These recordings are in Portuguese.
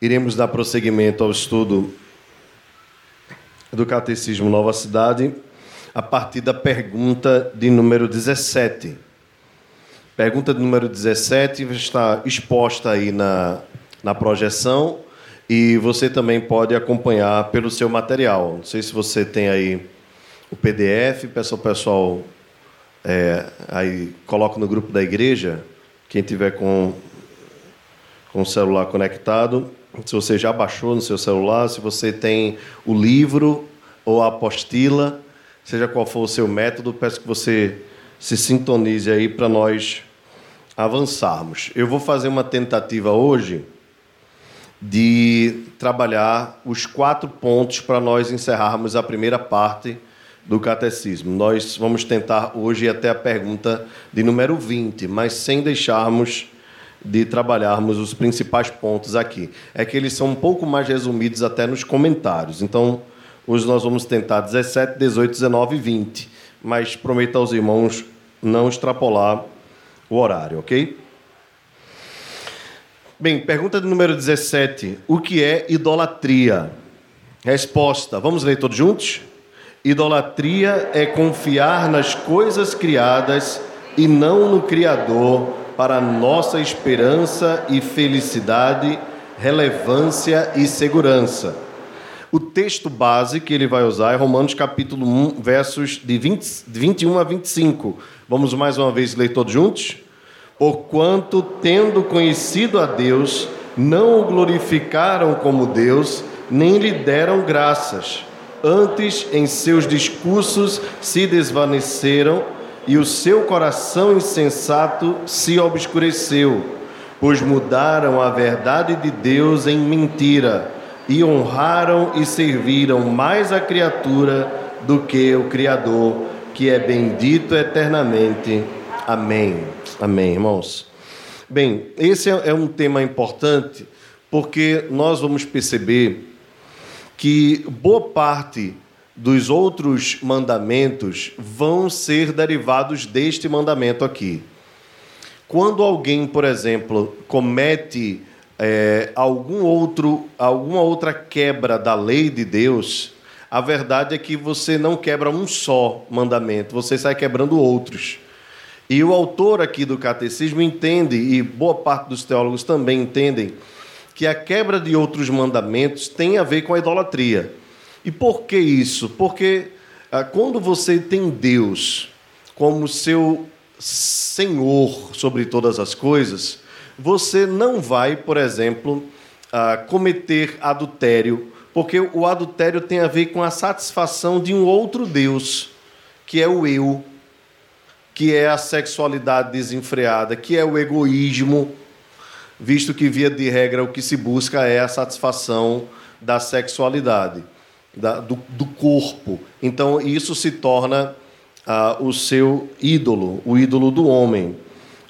Iremos dar prosseguimento ao estudo do Catecismo Nova Cidade a partir da pergunta de número 17. Pergunta de número 17 está exposta aí na, na projeção e você também pode acompanhar pelo seu material. Não sei se você tem aí o PDF, peço ao pessoal é, aí coloca no grupo da igreja, quem tiver com, com o celular conectado se você já baixou no seu celular, se você tem o livro ou a apostila, seja qual for o seu método, peço que você se sintonize aí para nós avançarmos. Eu vou fazer uma tentativa hoje de trabalhar os quatro pontos para nós encerrarmos a primeira parte do catecismo. Nós vamos tentar hoje até a pergunta de número 20, mas sem deixarmos de trabalharmos os principais pontos aqui. É que eles são um pouco mais resumidos até nos comentários. Então, hoje nós vamos tentar 17, 18, 19 e 20. Mas prometo aos irmãos não extrapolar o horário, ok? Bem, pergunta número 17. O que é idolatria? Resposta. Vamos ler todos juntos? Idolatria é confiar nas coisas criadas e não no Criador para nossa esperança e felicidade, relevância e segurança. O texto base que ele vai usar é Romanos capítulo 1, versos de, 20, de 21 a 25. Vamos mais uma vez ler todos juntos? Porquanto, tendo conhecido a Deus, não o glorificaram como Deus, nem lhe deram graças. Antes, em seus discursos, se desvaneceram e o seu coração insensato se obscureceu, pois mudaram a verdade de Deus em mentira e honraram e serviram mais a criatura do que o Criador, que é bendito eternamente. Amém. Amém, irmãos. Bem, esse é um tema importante porque nós vamos perceber que boa parte dos outros mandamentos vão ser derivados deste mandamento aqui. Quando alguém, por exemplo, comete é, algum outro, alguma outra quebra da lei de Deus, a verdade é que você não quebra um só mandamento, você sai quebrando outros. E o autor aqui do catecismo entende, e boa parte dos teólogos também entendem, que a quebra de outros mandamentos tem a ver com a idolatria. E por que isso? Porque ah, quando você tem Deus como seu Senhor sobre todas as coisas, você não vai, por exemplo, ah, cometer adultério, porque o adultério tem a ver com a satisfação de um outro Deus, que é o eu, que é a sexualidade desenfreada, que é o egoísmo, visto que, via de regra, o que se busca é a satisfação da sexualidade da, do, do, corpo. Então, isso se torna ah, o seu ídolo, o ídolo do homem.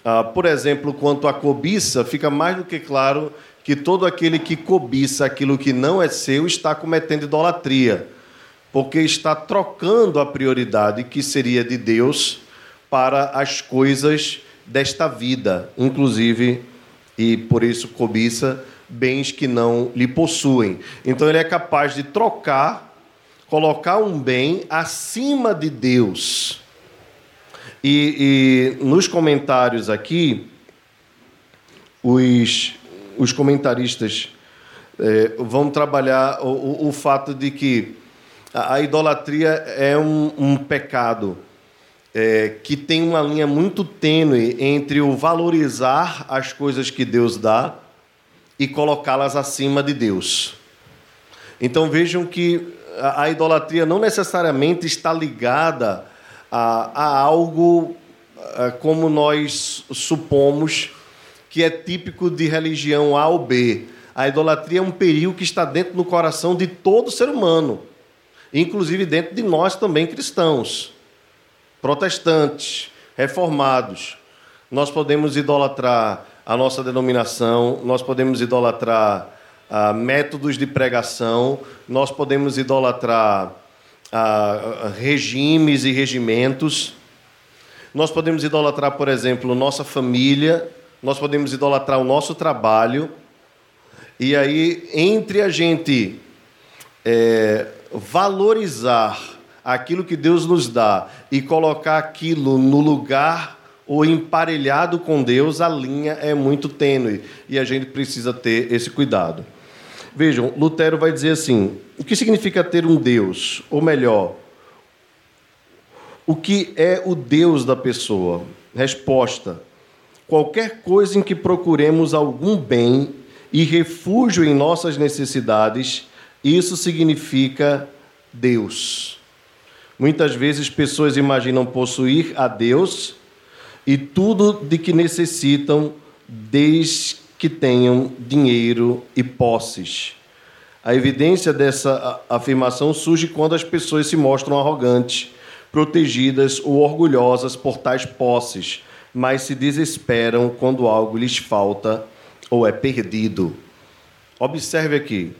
Ah, por exemplo, quanto à cobiça, fica mais do que claro que todo aquele que cobiça aquilo que não é seu está cometendo idolatria, porque está trocando a prioridade que seria de Deus para as coisas desta vida, inclusive, e por isso cobiça bens que não lhe possuem. Então ele é capaz de trocar, colocar um bem acima de Deus. E, e nos comentários aqui, os, os comentaristas é, vão trabalhar o, o, fato de que a, idolatria é um, um pecado. É, que tem uma linha muito tênue entre o valorizar as coisas que Deus dá e colocá-las acima de Deus. Então vejam que a idolatria não necessariamente está ligada a, a algo a, como nós supomos que é típico de religião A ou B. A idolatria é um perigo que está dentro do coração de todo ser humano, inclusive dentro de nós também cristãos, protestantes, reformados. Nós podemos idolatrar a nossa denominação, nós podemos idolatrar ah, métodos de pregação, nós podemos idolatrar ah, regimes e regimentos, nós podemos idolatrar, por exemplo, nossa família, nós podemos idolatrar o nosso trabalho, E aí, entre a gente é, valorizar aquilo que Deus nos dá e colocar aquilo no lugar ou emparelhado com Deus, a linha é muito tênue e a gente precisa ter esse cuidado. Vejam, Lutero vai dizer assim: o que significa ter um Deus? Ou melhor, o que é o Deus da pessoa? Resposta: qualquer coisa em que procuremos algum bem e refúgio em nossas necessidades, isso significa Deus. Muitas vezes pessoas imaginam possuir a Deus e tudo de que necessitam desde que tenham dinheiro e posses. A evidência dessa afirmação surge quando as pessoas se mostram arrogantes, protegidas ou orgulhosas por tais posses, mas se desesperam quando algo lhes falta ou é perdido. Observe aqui.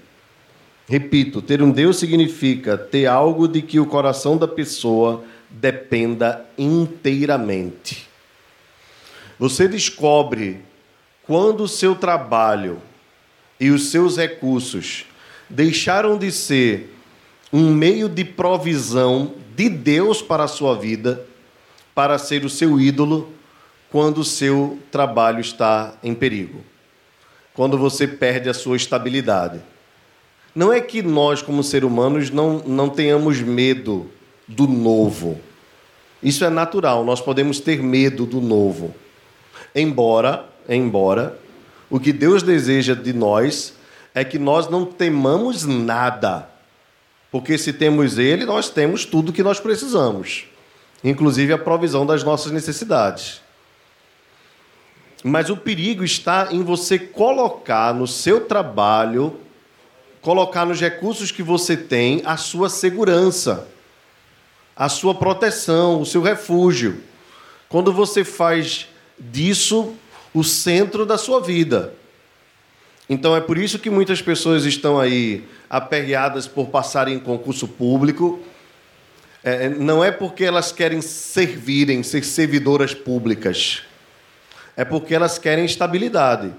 Repito, ter um Deus significa ter algo de que o coração da pessoa dependa inteiramente. Você descobre quando o seu trabalho e os seus recursos deixaram de ser um meio de provisão de Deus para a sua vida, para ser o seu ídolo, quando o seu trabalho está em perigo, quando você perde a sua estabilidade. Não é que nós, como seres humanos, não, não tenhamos medo do novo. Isso é natural, nós podemos ter medo do novo. Embora embora, o que Deus deseja de nós é que nós não temamos nada. Porque se temos Ele, nós temos tudo que nós precisamos, inclusive a provisão das nossas necessidades. Mas o perigo está em você colocar no seu trabalho, colocar nos recursos que você tem, a sua segurança, a sua proteção, o seu refúgio. Quando você faz disso o centro da sua vida. Então é por isso que muitas pessoas estão aí aperreadas por passarem em concurso público. É, não é porque elas querem servirem, ser servidoras públicas. É porque elas querem estabilidade.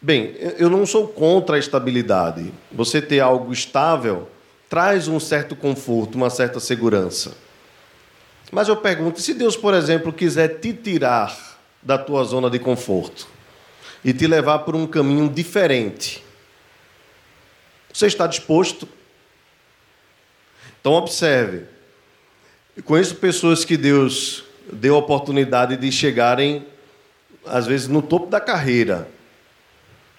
Bem, eu não sou contra a estabilidade. Você ter algo estável traz um certo conforto, uma certa segurança. Mas eu pergunto: se Deus, por exemplo, quiser te tirar da tua zona de conforto e te levar por um caminho diferente. Você está disposto? Então, observe. Eu conheço pessoas que Deus deu a oportunidade de chegarem, às vezes, no topo da carreira.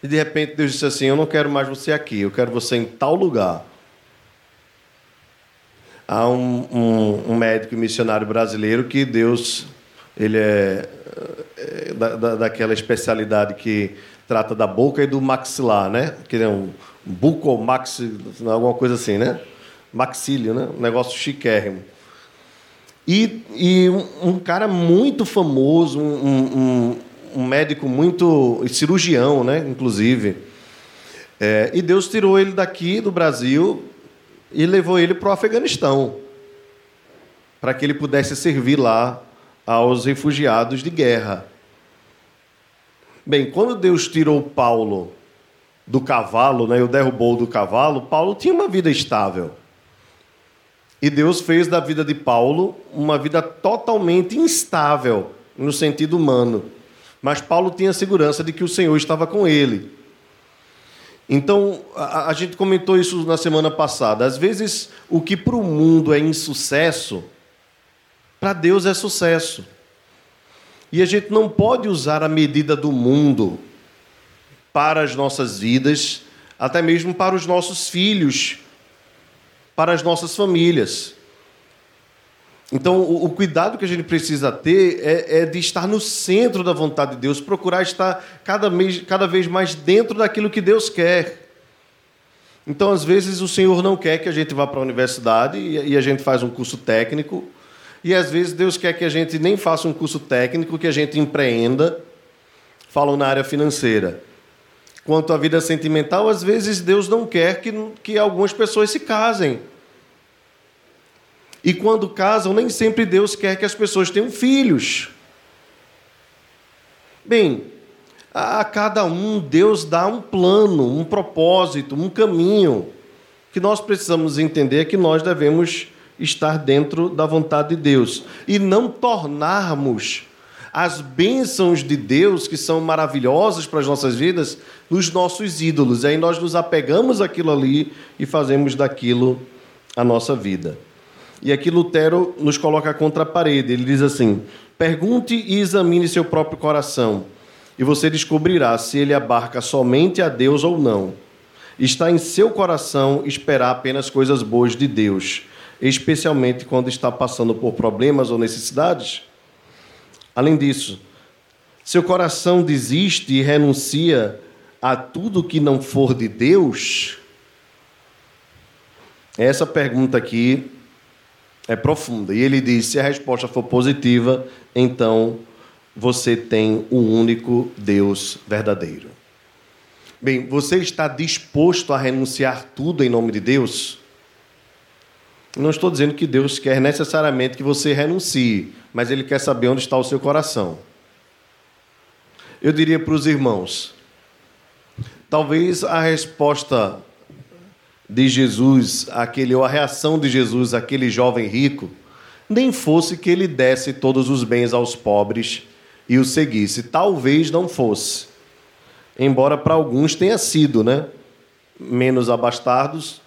E de repente Deus disse assim: Eu não quero mais você aqui, eu quero você em tal lugar. Há um, um, um médico missionário brasileiro que Deus ele é eh, da, da, daquela especialidade que trata da boca e do maxilar, né? Que é um buco maxi, alguma coisa assim, né? Maxílio, né? Um negócio chiquérrimo. E, e um, um cara muito famoso, um, um, um, médico muito cirurgião, né? Inclusive. É, e Deus tirou ele daqui do Brasil e levou ele para o Afeganistão, para que ele pudesse servir lá aos refugiados de guerra. Bem, quando Deus tirou Paulo do cavalo, né, o derrubou do cavalo, Paulo tinha uma vida estável. E Deus fez da vida de Paulo uma vida totalmente instável, no sentido humano. Mas Paulo tinha segurança de que o Senhor estava com ele. Então, a, a gente comentou isso na semana passada. Às vezes, o que para o mundo é insucesso, para Deus é sucesso. E a gente não pode usar a medida do mundo para as nossas vidas, até mesmo para os nossos filhos, para as nossas famílias. Então, o, o cuidado que a gente precisa ter é, é, de estar no centro da vontade de Deus, procurar estar cada, mês, cada vez mais dentro daquilo que Deus quer. Então, às vezes, o Senhor não quer que a gente vá para a universidade e, e a gente faz um curso técnico e às vezes Deus quer que a gente nem faça um curso técnico, que a gente empreenda, falam na área financeira. Quanto à vida sentimental, às vezes Deus não quer que, que algumas pessoas se casem. E quando casam, nem sempre Deus quer que as pessoas tenham filhos. Bem, A cada um, Deus dá um plano, um propósito, um caminho que nós precisamos entender que nós devemos estar dentro da vontade de Deus e não tornarmos as bênçãos de Deus, que são maravilhosas para as nossas vidas, nos nossos ídolos. E aí nós nos apegamos àquilo ali e fazemos daquilo a nossa vida. E aqui Lutero nos coloca contra a parede. Ele diz assim: pergunte e examine seu próprio coração, e você descobrirá se ele abarca somente a Deus ou não. Está em seu coração esperar apenas coisas boas de Deus, especialmente quando está passando por problemas ou necessidades? Além disso, seu coração desiste e renuncia a tudo que não for de Deus? Essa pergunta aqui é profunda. E ele diz: se a resposta for positiva, então você tem o único Deus verdadeiro. Bem, você está disposto a renunciar tudo em nome de Deus? Não estou dizendo que Deus quer necessariamente que você renuncie, mas Ele quer saber onde está o seu coração. Eu diria para os irmãos: talvez a resposta de Jesus, aquele, ou a reação de Jesus àquele jovem rico, nem fosse que ele desse todos os bens aos pobres e o seguisse. Talvez não fosse. Embora para alguns tenha sido, né? Menos abastados,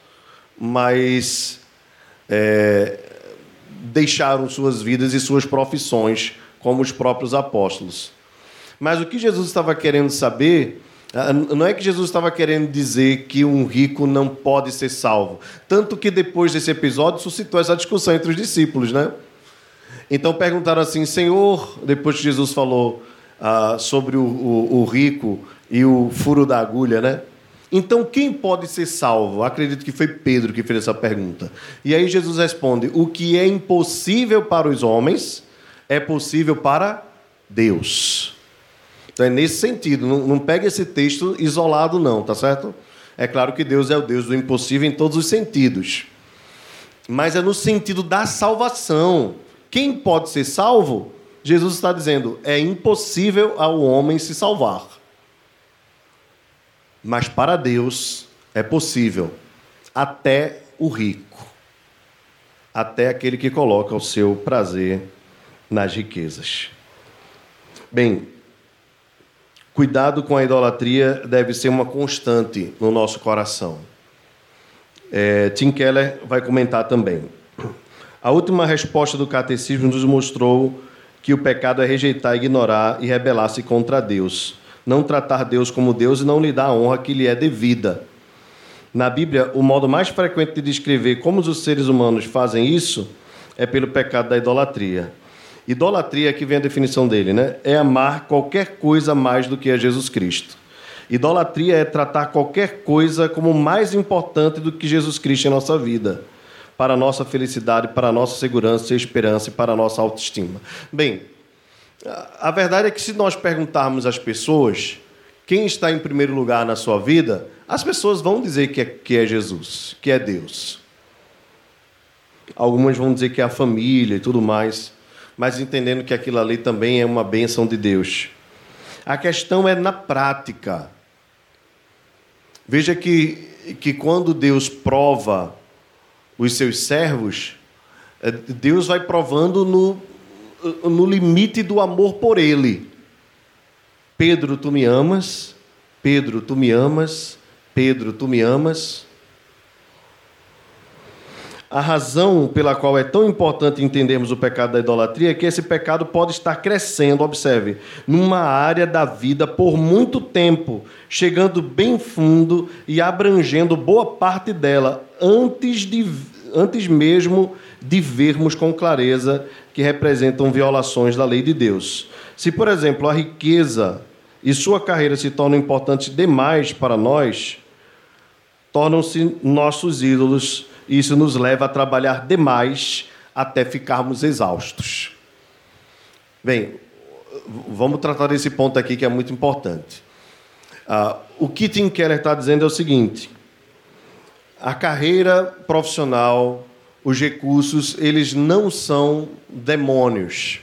mas é, deixaram suas vidas e suas profissões, como os próprios apóstolos. Mas o que Jesus estava querendo saber não é que Jesus estava querendo dizer que um rico não pode ser salvo. Tanto que depois desse episódio suscitou essa discussão entre os discípulos, né? Então perguntaram assim, Senhor, depois que Jesus falou ah, sobre o, o, o rico e o furo da agulha, né? Então, quem pode ser salvo? Acredito que foi Pedro que fez essa pergunta. E aí Jesus responde: O que é impossível para os homens é possível para Deus. Então é nesse sentido, não, não pega esse texto isolado, não, tá certo? É claro que Deus é o Deus do impossível em todos os sentidos. Mas é no sentido da salvação. Quem pode ser salvo? Jesus está dizendo: é impossível ao homem se salvar. Mas para Deus é possível, até o rico, até aquele que coloca o seu prazer nas riquezas. Bem, cuidado com a idolatria deve ser uma constante no nosso coração. É, Tim Keller vai comentar também. A última resposta do catecismo nos mostrou que o pecado é rejeitar, ignorar e rebelar-se contra Deus não tratar Deus como Deus e não lhe dar a honra que lhe é devida. Na Bíblia, o modo mais frequente de descrever como os seres humanos fazem isso é pelo pecado da idolatria. Idolatria, que vem a definição dele, né? É amar qualquer coisa mais do que a Jesus Cristo. Idolatria é tratar qualquer coisa como mais importante do que Jesus Cristo em nossa vida, para a nossa felicidade, para a nossa segurança e esperança e para a nossa autoestima. Bem, a verdade é que se nós perguntarmos às pessoas quem está em primeiro lugar na sua vida, as pessoas vão dizer que é, que é Jesus, que é Deus. Algumas vão dizer que é a família e tudo mais, mas entendendo que aquilo ali também é uma bênção de Deus. A questão é na prática. Veja que, que quando Deus prova os seus servos, eh, Deus vai provando no, no limite do amor por Ele. Pedro, tu me amas. Pedro, tu me amas. Pedro, tu me amas. A razão pela qual é tão importante entendermos o pecado da idolatria é que esse pecado pode estar crescendo, observe, numa área da vida por muito tempo, chegando bem fundo e abrangendo boa parte dela antes, de, antes mesmo de vermos com clareza que representam violações da lei de Deus. Se, por exemplo, a riqueza e sua carreira se tornam importantes demais para nós, tornam-se nossos ídolos isso nos leva a trabalhar demais até ficarmos exaustos. Bem, vamos tratar desse ponto aqui que é muito importante. Uh, o que Tim Keller está dizendo é o seguinte: a carreira profissional os recursos, eles não são demônios.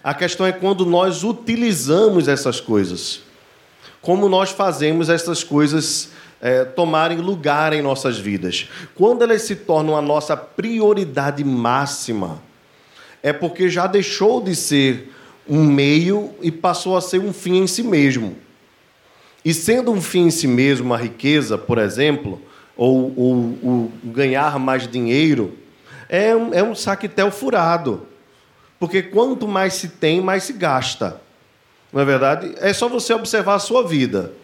A questão é quando nós utilizamos essas coisas. Como nós fazemos essas coisas é, tomarem lugar em nossas vidas. Quando elas se tornam a nossa prioridade máxima, é porque já deixou de ser um meio e passou a ser um fim em si mesmo. E sendo um fim em si mesmo, a riqueza, por exemplo, ou, o ganhar mais dinheiro, é um, é um saquetel furado. Porque quanto mais se tem, mais se gasta. Não é verdade? É só você observar a sua vida.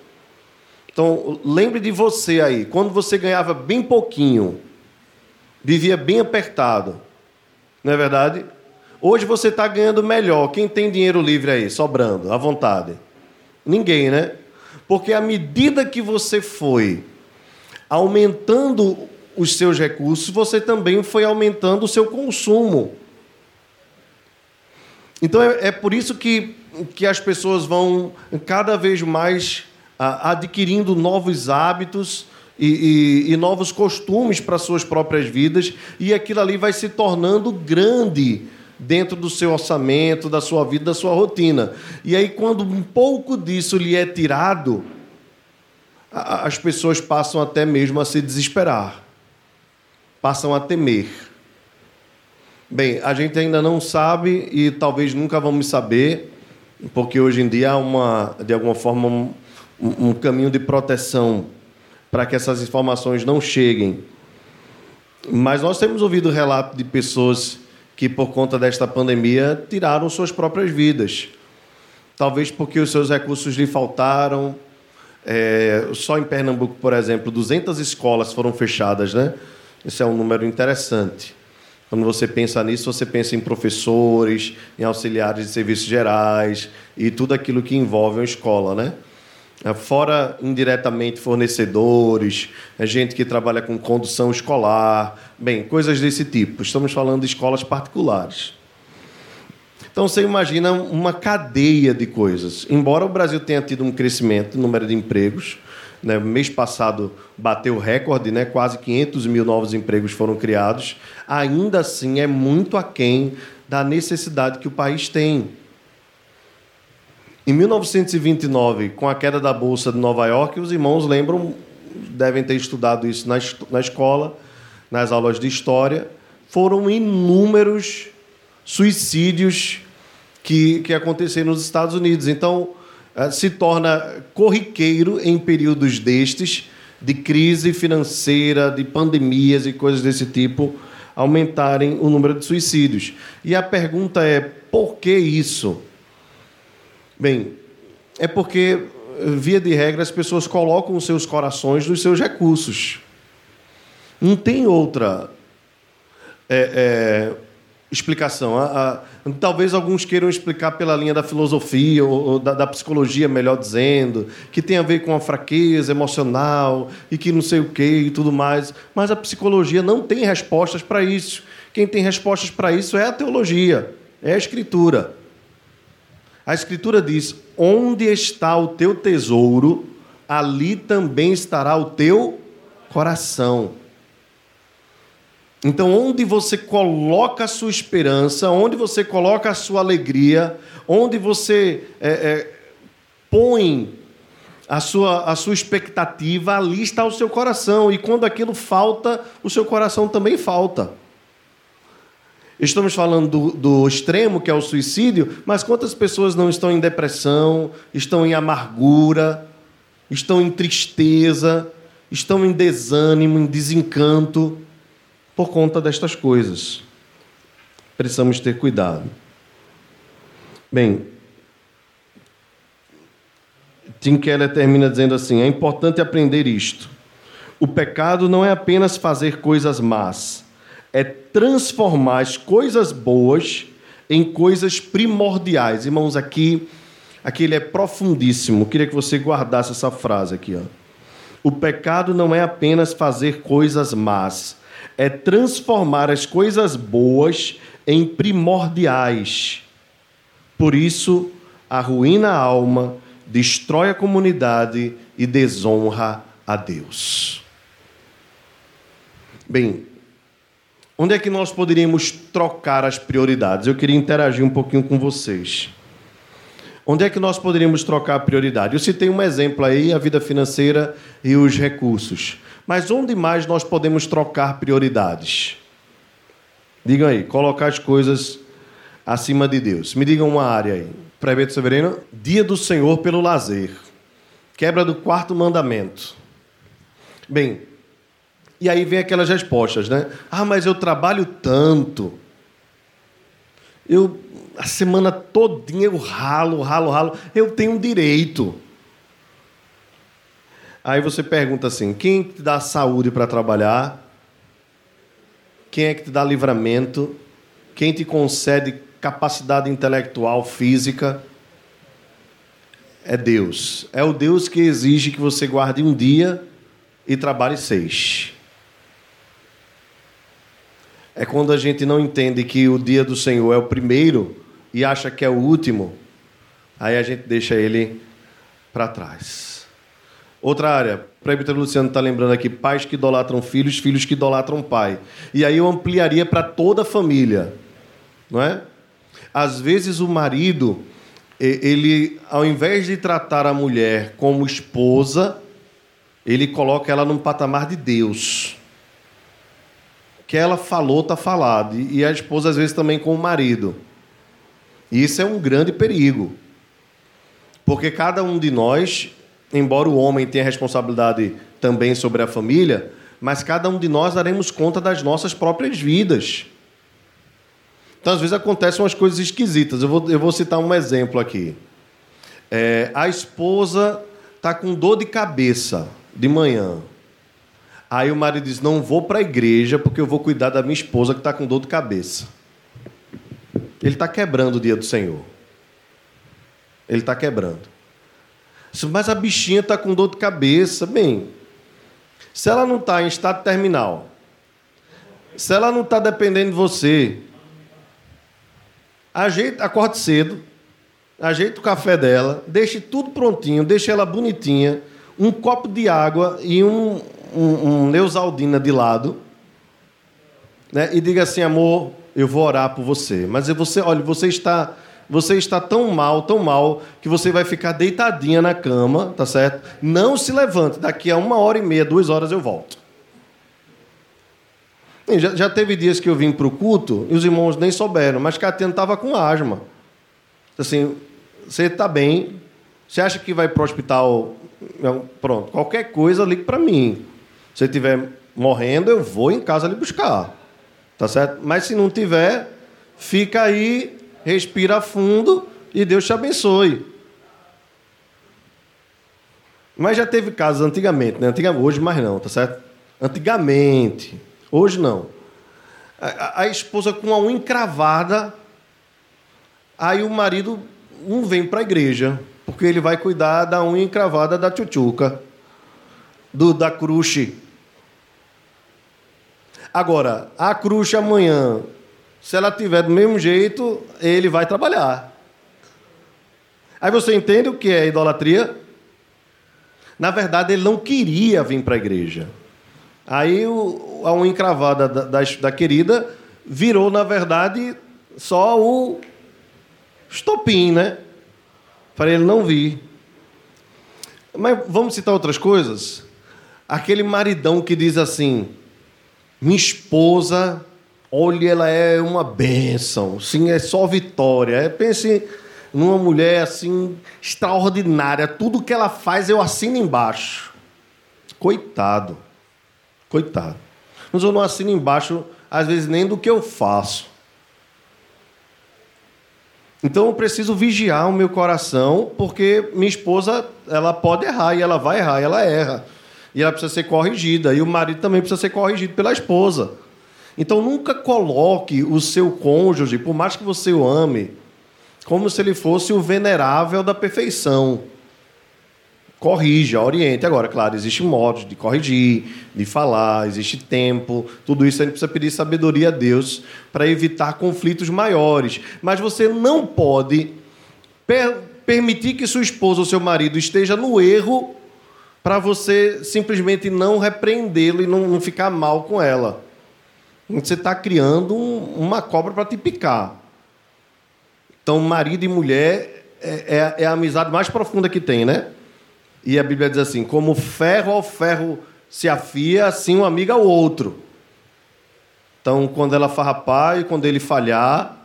Então, lembre de você aí, quando você ganhava bem pouquinho, vivia bem apertado. Não é verdade? Hoje você está ganhando melhor. Quem tem dinheiro livre aí, sobrando, à vontade? Ninguém, né? Porque à medida que você foi aumentando os seus recursos, você também foi aumentando o seu consumo. Então é, é por isso que, que as pessoas vão cada vez mais adquirindo novos hábitos e, e, e novos costumes para suas próprias vidas, e aquilo ali vai se tornando grande dentro do seu orçamento, da sua vida, da sua rotina. E aí, quando um pouco disso lhe é tirado, as pessoas passam até mesmo a se desesperar, passam a temer. Bem, a gente ainda não sabe e talvez nunca vamos saber, porque hoje em dia há uma, de alguma forma, um, caminho de proteção para que essas informações não cheguem. Mas nós temos ouvido relato de pessoas que, por conta desta pandemia, tiraram suas próprias vidas. Talvez porque os seus recursos lhe faltaram. É, só em Pernambuco, por exemplo, 200 escolas foram fechadas, né? Esse é um número interessante. Quando você pensa nisso, você pensa em professores, em auxiliares de serviços gerais e tudo aquilo que envolve uma escola, né? É, fora indiretamente fornecedores, é gente que trabalha com condução escolar, bem, coisas desse tipo. Estamos falando de escolas particulares. Então você imagina uma cadeia de coisas. Embora o Brasil tenha tido um crescimento no número de empregos, né, mês passado bateu recorde, né, quase 500 mil novos empregos foram criados, ainda assim é muito aquém da necessidade que o país tem. Em 1929, com a queda da Bolsa de Nova York, os irmãos lembram, devem ter estudado isso na, na escola, nas aulas de história, foram inúmeros suicídios que, que aconteceram nos Estados Unidos. Então, eh, se torna corriqueiro em períodos destes, de crise financeira, de pandemias e coisas desse tipo, aumentarem o número de suicídios. E a pergunta é: por que isso? Bem, é porque, via de regra, as pessoas colocam os seus corações nos seus recursos. Não tem outra é, é, explicação. A, a, talvez alguns queiram explicar pela linha da filosofia ou, ou da, da, psicologia, melhor dizendo, que tem a ver com a fraqueza emocional e que não sei o que e tudo mais. Mas a psicologia não tem respostas para isso. Quem tem respostas para isso é a teologia, é a escritura. A Escritura diz: onde está o teu tesouro, ali também estará o teu coração. Então, onde você coloca a sua esperança, onde você coloca a sua alegria, onde você é, é, põe a sua, a sua expectativa, ali está o seu coração. E quando aquilo falta, o seu coração também falta. Estamos falando do, do, extremo, que é o suicídio, mas quantas pessoas não estão em depressão, estão em amargura, estão em tristeza, estão em desânimo, em desencanto, por conta destas coisas? Precisamos ter cuidado. Bem, Tim Keller termina dizendo assim: é importante aprender isto. O pecado não é apenas fazer coisas más é transformar as coisas boas em coisas primordiais. Irmãos, aqui, aqui ele é profundíssimo. Eu queria que você guardasse essa frase aqui. Ó. O pecado não é apenas fazer coisas más, é transformar as coisas boas em primordiais. Por isso, arruína a alma, destrói a comunidade e desonra a Deus. Bem, Onde é que nós poderíamos trocar as prioridades? Eu queria interagir um pouquinho com vocês. Onde é que nós poderíamos trocar a prioridade? Eu citei um exemplo aí, a vida financeira e os recursos. Mas onde mais nós podemos trocar prioridades? Digam aí, colocar as coisas acima de Deus. Me digam uma área aí. Pré-Beto Severino, dia do Senhor pelo lazer. Quebra do quarto mandamento. Bem, e aí vem aquelas respostas, né? Ah, mas eu trabalho tanto. Eu a semana todinha eu ralo, ralo, ralo. Eu tenho direito. Aí você pergunta assim: quem te dá saúde para trabalhar? Quem é que te dá livramento? Quem te concede capacidade intelectual, física? É Deus. É o Deus que exige que você guarde um dia e trabalhe seis. É quando a gente não entende que o dia do Senhor é o primeiro e acha que é o último, aí a gente deixa ele para trás. Outra área, o presbítero Luciano está lembrando aqui, pais que idolatram filhos, filhos que idolatram pai. E aí eu ampliaria para toda a família, não é? Às vezes o marido, ele, ao invés de tratar a mulher como esposa, ele coloca ela num patamar de Deus. Que ela falou, está falado. E a esposa, às vezes, também com o marido. E isso é um grande perigo. Porque cada um de nós, embora o homem tenha responsabilidade também sobre a família, mas cada um de nós daremos conta das nossas próprias vidas. Então, às vezes, acontecem umas coisas esquisitas. Eu vou, eu vou citar um exemplo aqui. É, a esposa está com dor de cabeça de manhã. Aí o marido diz: Não vou para a igreja porque eu vou cuidar da minha esposa que está com dor de cabeça. Ele está quebrando o dia do Senhor. Ele está quebrando. Mas a bichinha está com dor de cabeça. Bem, se ela não está em estado terminal, se ela não está dependendo de você, ajeita, acorde cedo, ajeita o café dela, deixe tudo prontinho, deixe ela bonitinha, um copo de água e um, um, um Neusaldina de lado, né? e diga assim, amor, eu vou orar por você. Mas você, olha, você está, você está tão mal, tão mal, que você vai ficar deitadinha na cama, tá certo? Não se levante, daqui a uma hora e meia, duas horas eu volto. Já, já teve dias que eu vim para o culto e os irmãos nem souberam, mas Catena estava com asma. Assim, você está bem, você acha que vai para o hospital? Pronto, qualquer coisa, ligue para mim. Se estiver morrendo, eu vou em casa lhe buscar. Tá certo? Mas se não tiver, fica aí, respira fundo e Deus te abençoe. Mas já teve casos antigamente, né? Antigamente, hoje mais não, tá certo? Antigamente, hoje não. A, a esposa com a unha encravada, aí o marido não vem para a igreja, porque ele vai cuidar da unha encravada da tchutchuca, do, da cruche. Agora, a cruz amanhã, se ela tiver do mesmo jeito, ele vai trabalhar. Aí você entende o que é idolatria? Na verdade, ele não queria vir para a igreja. Aí a unha encravada da, da, da querida virou, na verdade, só o estopim, né? Para ele não vir. Mas vamos citar outras coisas? Aquele maridão que diz assim: minha esposa, olha, ela é uma bênção. Sim, é só vitória. É, pense numa mulher assim extraordinária. Tudo que ela faz eu assino embaixo. Coitado. Coitado. Mas eu não assino embaixo, às vezes, nem do que eu faço. Então eu preciso vigiar o meu coração, porque minha esposa, ela pode errar e ela vai errar, e ela erra e ela precisa ser corrigida. E o marido também precisa ser corrigido pela esposa. Então nunca coloque o seu cônjuge, por mais que você o ame, como se ele fosse o venerável da perfeição. Corrija, oriente. Agora, claro, existe modos de corrigir, de falar, existe tempo, tudo isso a gente precisa pedir sabedoria a Deus para evitar conflitos maiores. Mas você não pode per permitir que sua esposa ou seu marido esteja no erro para você simplesmente não repreendê-lo e não, não, ficar mal com ela. Você está criando um, uma cobra para te picar. Então, marido e mulher é, é, é, a amizade mais profunda que tem, né? E a Bíblia diz assim: como ferro ao ferro se afia, assim um amigo ao outro. Então, quando ela farrapar e quando ele falhar,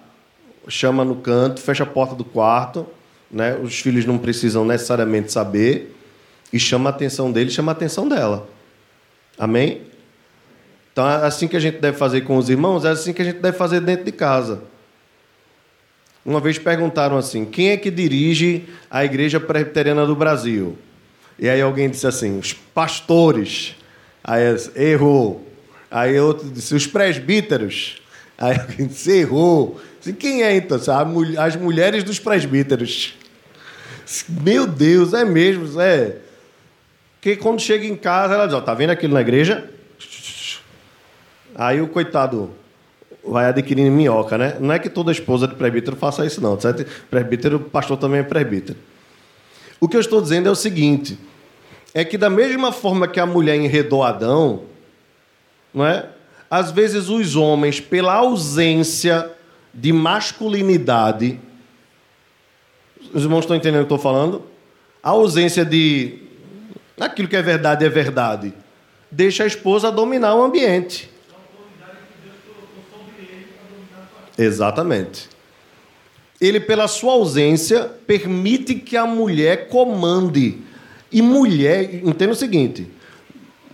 chama no canto, fecha a porta do quarto, né? Os filhos não precisam necessariamente saber e chama a atenção dele, chama a atenção dela. Amém? Então, é assim que a gente deve fazer com os irmãos, é assim que a gente deve fazer dentro de casa. Uma vez perguntaram assim: quem é que dirige a Igreja Presbiteriana do Brasil? E aí alguém disse assim: os pastores. Aí errou. Aí outro disse: os presbíteros. Aí alguém disse: errou. Disse, quem é então? As mulheres dos presbíteros. Meu Deus, é mesmo, é. Porque quando chega em casa, ela diz: Ó, tá vendo aquilo na igreja? Aí o coitado vai adquirindo minhoca, né? Não é que toda esposa de presbítero faça isso, não. Certo? Presbítero, pastor também é presbítero. O que eu estou dizendo é o seguinte: é que da mesma forma que a mulher enredou Adão, não é? Às vezes os homens, pela ausência de masculinidade, os irmãos estão entendendo o que eu estou falando? A ausência de aquilo que é verdade é verdade, deixa a esposa dominar o ambiente. Exatamente. Ele, pela sua ausência, permite que a mulher comande. E mulher, entenda o seguinte: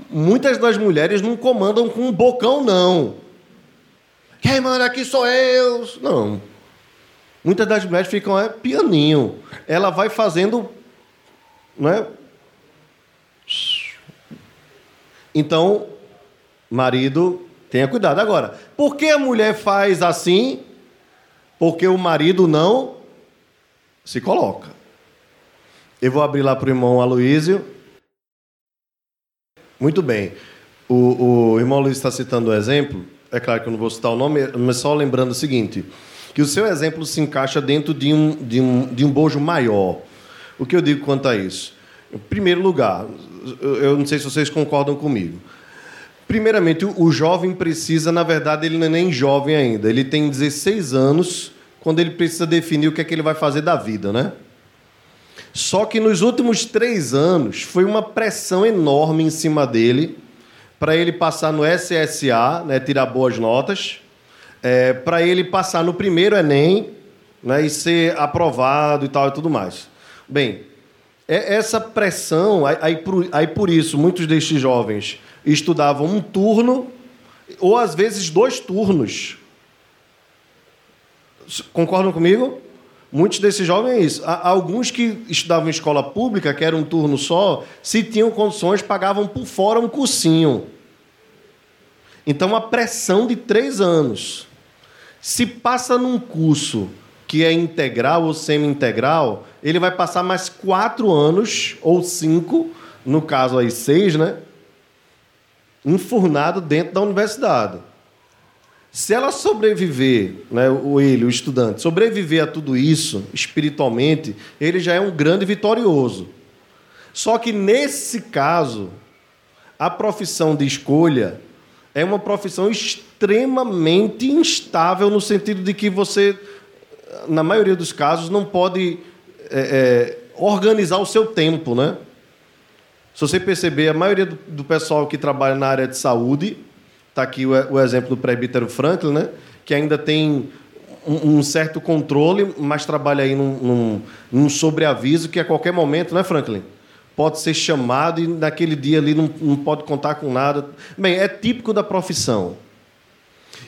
muitas das mulheres não comandam com um bocão, não. Quem manda aqui sou eu. Não. Muitas das mulheres ficam é, pianinho. Ela vai fazendo. Né? Então, marido Tenha cuidado. Agora, por que a mulher faz assim? Porque o marido não se coloca. Eu vou abrir lá para o irmão Aloísio. Muito bem. O, o irmão Luiz está citando o exemplo. É claro que eu não vou citar o nome, mas só lembrando o seguinte: que o seu exemplo se encaixa dentro de um, de um, de um bojo maior. O que eu digo quanto a isso? Em primeiro lugar, eu não sei se vocês concordam comigo. Primeiramente, o jovem precisa, na verdade, ele não é nem jovem ainda. Ele tem 16 anos quando ele precisa definir o que é que ele vai fazer da vida, né? Só que nos últimos três anos foi uma pressão enorme em cima dele para ele passar no SSA, né, tirar boas notas, é, para ele passar no primeiro Enem né, e ser aprovado e tal e tudo mais. Bem, é essa pressão, aí, aí, por, aí por isso muitos destes jovens estudavam um turno ou às vezes dois turnos. Concordam comigo? Muitos desses jovens, alguns que estudavam em escola pública, que era um turno só, se tinham condições, pagavam por fora um cursinho. Então, a pressão de três anos. Se passa num curso que é integral ou semi-integral, ele vai passar mais quatro anos, ou cinco, no caso aí seis, né? enfurnado dentro da universidade. Se ela sobreviver, né, o ele, o estudante, sobreviver a tudo isso espiritualmente, ele já é um grande vitorioso. Só que nesse caso, a profissão de escolha é uma profissão extremamente instável no sentido de que você, na maioria dos casos, não pode é, é, organizar o seu tempo, né? Se você perceber, a maioria do, do pessoal que trabalha na área de saúde, está aqui o, o, exemplo do presbítero Franklin, né? que ainda tem um, um certo controle, mas trabalha aí num, num, num, sobreaviso que a qualquer momento, né, Franklin? Pode ser chamado e naquele dia ali não, não pode contar com nada. Bem, é típico da profissão.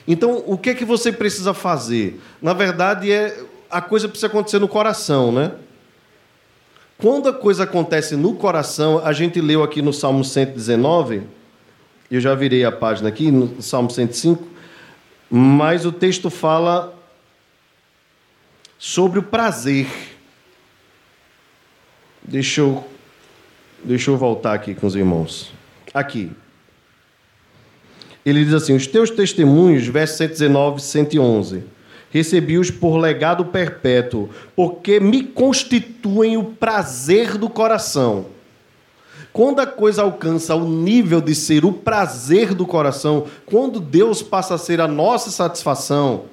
Então, o que é que você precisa fazer? Na verdade, é a coisa precisa acontecer no coração, né? Quando a coisa acontece no coração, a gente leu aqui no Salmo 119, eu já virei a página aqui, no Salmo 105, mas o texto fala sobre o prazer. Deixa eu, deixa eu voltar aqui com os irmãos. Aqui. Ele diz assim: Os teus testemunhos, verso 119, 111 recebi-os por legado perpétuo, porque me constituem o prazer do coração. Quando a coisa alcança o nível de ser o prazer do coração, quando Deus passa a ser a nossa satisfação,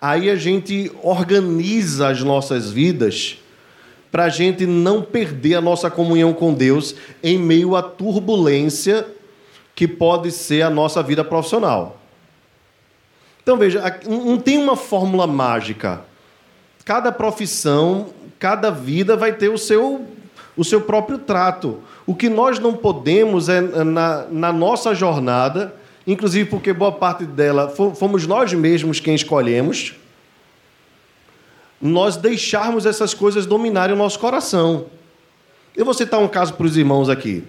aí a gente organiza as nossas vidas para a gente não perder a nossa comunhão com Deus em meio à turbulência que pode ser a nossa vida profissional. Então veja, não tem uma fórmula mágica. Cada profissão, cada vida vai ter o seu, o seu próprio trato. O que nós não podemos é, na, na nossa jornada, inclusive porque boa parte dela fomos nós mesmos quem escolhemos, nós deixarmos essas coisas dominarem o nosso coração. Eu vou citar um caso para os irmãos aqui.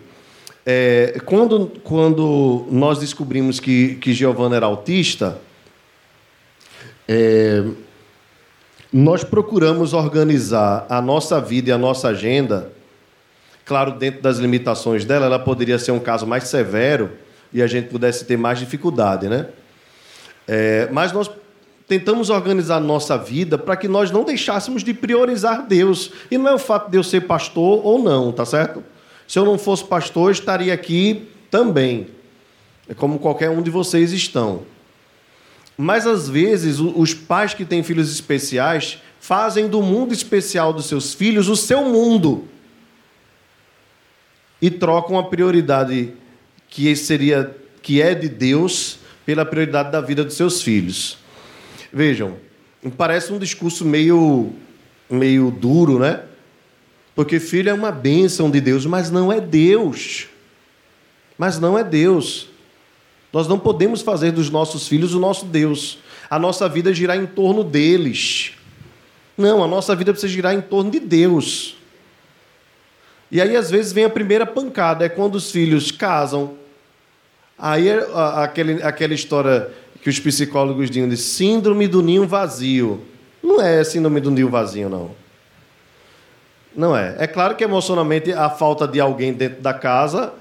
É, quando, quando nós descobrimos que, que Giovanna era autista, é, nós procuramos organizar a nossa vida e a nossa agenda, claro, dentro das limitações dela, ela poderia ser um caso mais severo e a gente pudesse ter mais dificuldade, né? É, mas nós tentamos organizar nossa vida para que nós não deixássemos de priorizar Deus. E não é o fato de eu ser pastor ou não, tá certo? Se eu não fosse pastor, estaria aqui também. É como qualquer um de vocês estão. Mas às vezes os pais que têm filhos especiais fazem do mundo especial dos seus filhos o seu mundo. E trocam a prioridade que seria que é de Deus pela prioridade da vida dos seus filhos. Vejam, parece um discurso meio, meio duro, né? Porque filho é uma bênção de Deus, mas não é Deus. Mas não é Deus. Nós não podemos fazer dos nossos filhos o nosso Deus. A nossa vida girar em torno deles. Não, a nossa vida precisa girar em torno de Deus. E aí, às vezes, vem a primeira pancada, é quando os filhos casam. Aí, é, aquele, aquela história que os psicólogos dizem de síndrome do ninho vazio. Não é síndrome do ninho vazio, não. Não é. É claro que emocionalmente a falta de alguém dentro da casa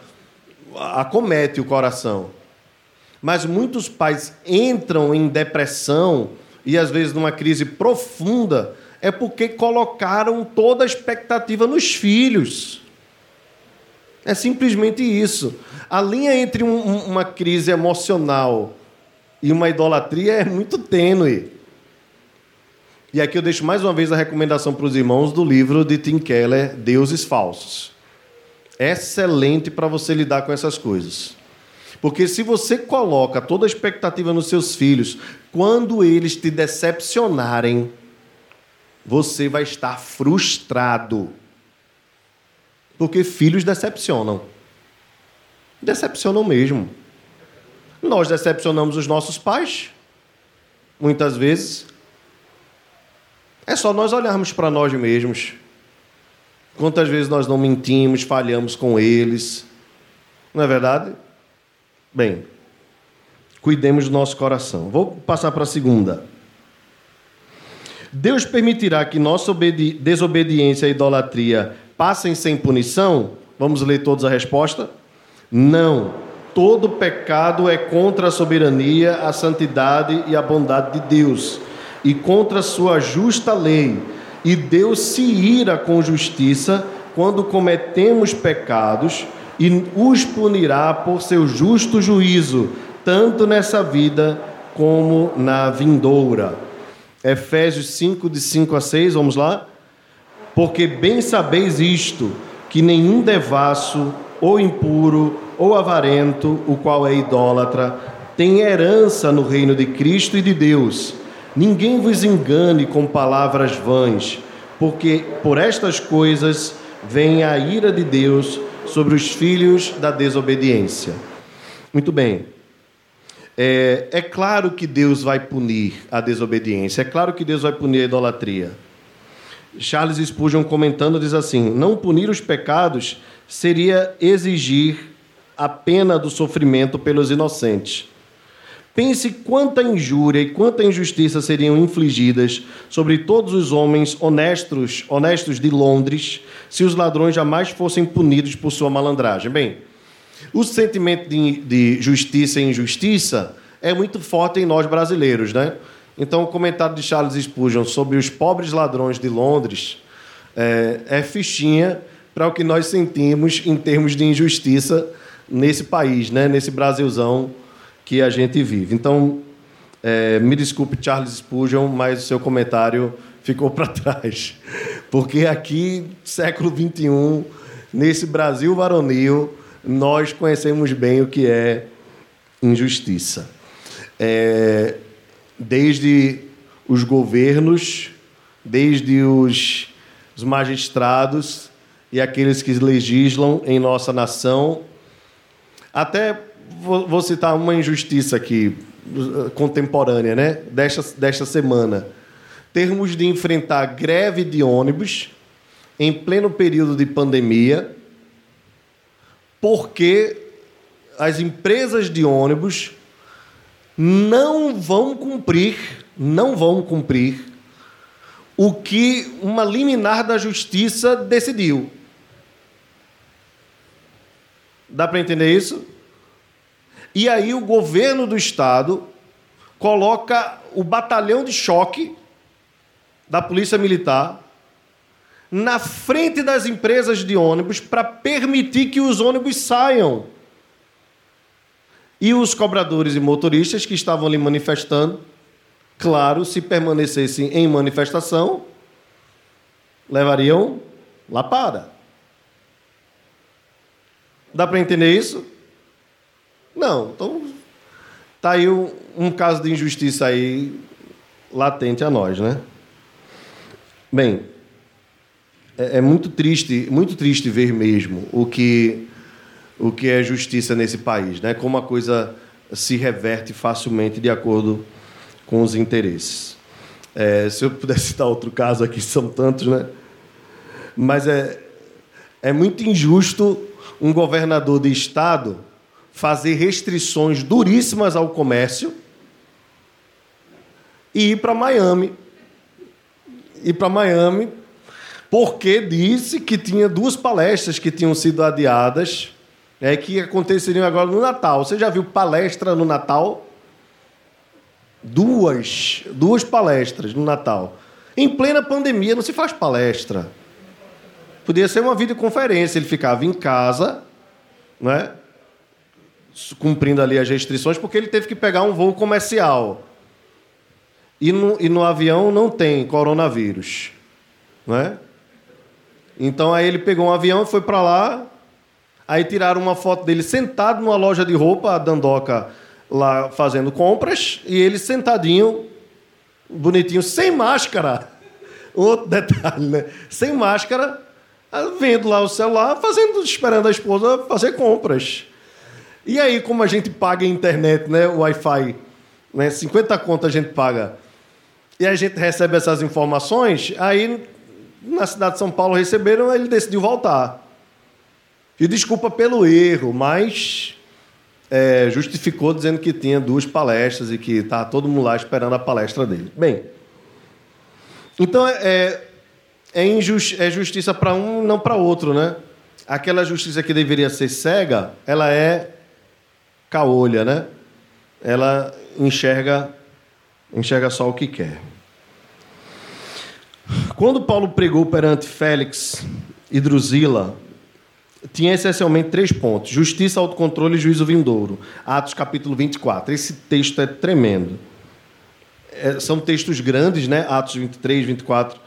acomete o coração. Mas muitos pais entram em depressão e às vezes numa crise profunda é porque colocaram toda a expectativa nos filhos. É simplesmente isso. A linha entre um, uma crise emocional e uma idolatria é muito tênue. E aqui eu deixo mais uma vez a recomendação para os irmãos do livro de Tim Keller, Deuses Falsos. Excelente para você lidar com essas coisas. Porque se você coloca toda a expectativa nos seus filhos, quando eles te decepcionarem, você vai estar frustrado. Porque filhos decepcionam. Decepcionam mesmo. Nós decepcionamos os nossos pais, muitas vezes. É só nós olharmos para nós mesmos. Quantas vezes nós não mentimos, falhamos com eles. Não é verdade? Bem, cuidemos do nosso coração. Vou passar para a segunda. Deus permitirá que nossa desobediência e idolatria passem sem punição? Vamos ler todos a resposta? Não todo pecado é contra a soberania, a santidade e a bondade de Deus, e contra sua justa lei. E Deus se ira com justiça quando cometemos pecados e os punirá por seu justo juízo, tanto nessa vida como na vindoura. Efésios 5, de 5 a 6, vamos lá? Porque bem sabeis isto, que nenhum devasso ou impuro ou avarento, o qual é idólatra, tem herança no reino de Cristo e de Deus. Ninguém vos engane com palavras vãs, porque por estas coisas vem a ira de Deus sobre os filhos da desobediência. Muito bem. É, é, claro que Deus vai punir a desobediência, é claro que Deus vai punir a idolatria. Charles Spurgeon comentando diz assim: não punir os pecados seria exigir a pena do sofrimento pelos inocentes. Pense quanta injúria e quanta injustiça seriam infligidas sobre todos os homens honestos, honestos de Londres se os ladrões jamais fossem punidos por sua malandragem. Bem, o sentimento de, de justiça e injustiça é muito forte em nós brasileiros, né? Então, o comentário de Charles Spurgeon sobre os pobres ladrões de Londres é, é fichinha para o que nós sentimos em termos de injustiça nesse país, né? nesse Brasilzão que a gente vive. Então, é, me desculpe, Charles Spurgeon, mas o seu comentário ficou para trás. Porque aqui, século XXI, nesse Brasil varonil, nós conhecemos bem o que é injustiça. É, desde os governos, desde os, os magistrados e aqueles que legislam em nossa nação, até vou citar uma injustiça aqui, contemporânea, né? desta, desta semana. Termos de enfrentar greve de ônibus em pleno período de pandemia, porque as empresas de ônibus não vão cumprir, não vão cumprir o que uma liminar da justiça decidiu. Dá para entender isso? E aí o governo do estado coloca o batalhão de choque da Polícia Militar na frente das empresas de ônibus para permitir que os ônibus saiam. E os cobradores e motoristas que estavam ali manifestando, claro, se permanecessem em manifestação, levariam lapada. Dá para entender isso? Não. Então, tá aí um, um caso de injustiça aí latente a nós, né? Bem, é, é muito triste, muito triste ver mesmo o que o que é justiça nesse país, né? Como a coisa se reverte facilmente de acordo com os interesses. É, se eu pudesse citar outro caso aqui, são tantos, né? Mas é, é muito injusto um governador de estado fazer restrições duríssimas ao comércio e ir para Miami. Ir para Miami porque disse que tinha duas palestras que tinham sido adiadas é, que aconteceriam agora no Natal. Você já viu palestra no Natal? Duas, duas palestras no Natal. Em plena pandemia não se faz palestra. Podia ser uma videoconferência, ele ficava em casa, né? Cumprindo ali as restrições, porque ele teve que pegar um voo comercial. E no, e no avião não tem coronavírus. Né? Então aí ele pegou um avião e foi para lá, Aí tiraram uma foto dele sentado numa loja de roupa, a Dandoca lá fazendo compras, e ele sentadinho, bonitinho, sem máscara. Outro detalhe, né? Sem máscara, vendo lá o celular, fazendo, esperando a esposa fazer compras. E aí, como a gente paga a internet, né? O Wi-Fi, né? 50 contas a gente paga. E a gente recebe essas informações, aí na cidade de São Paulo receberam, ele decidiu voltar. E desculpa pelo erro, mas é, justificou dizendo que tinha duas palestras e que estava todo mundo lá esperando a palestra dele. Bem, então é, é, é, injusti é justiça para um não para outro, né? Aquela justiça que deveria ser cega, ela é caolha, né? Ela enxerga, enxerga só o que quer. Quando Paulo pregou perante Félix e Drusila, tinha essencialmente três pontos: justiça, autocontrole e juízo vindouro. Atos capítulo 24. Esse texto é tremendo. É, são textos grandes, né? Atos 23, 24,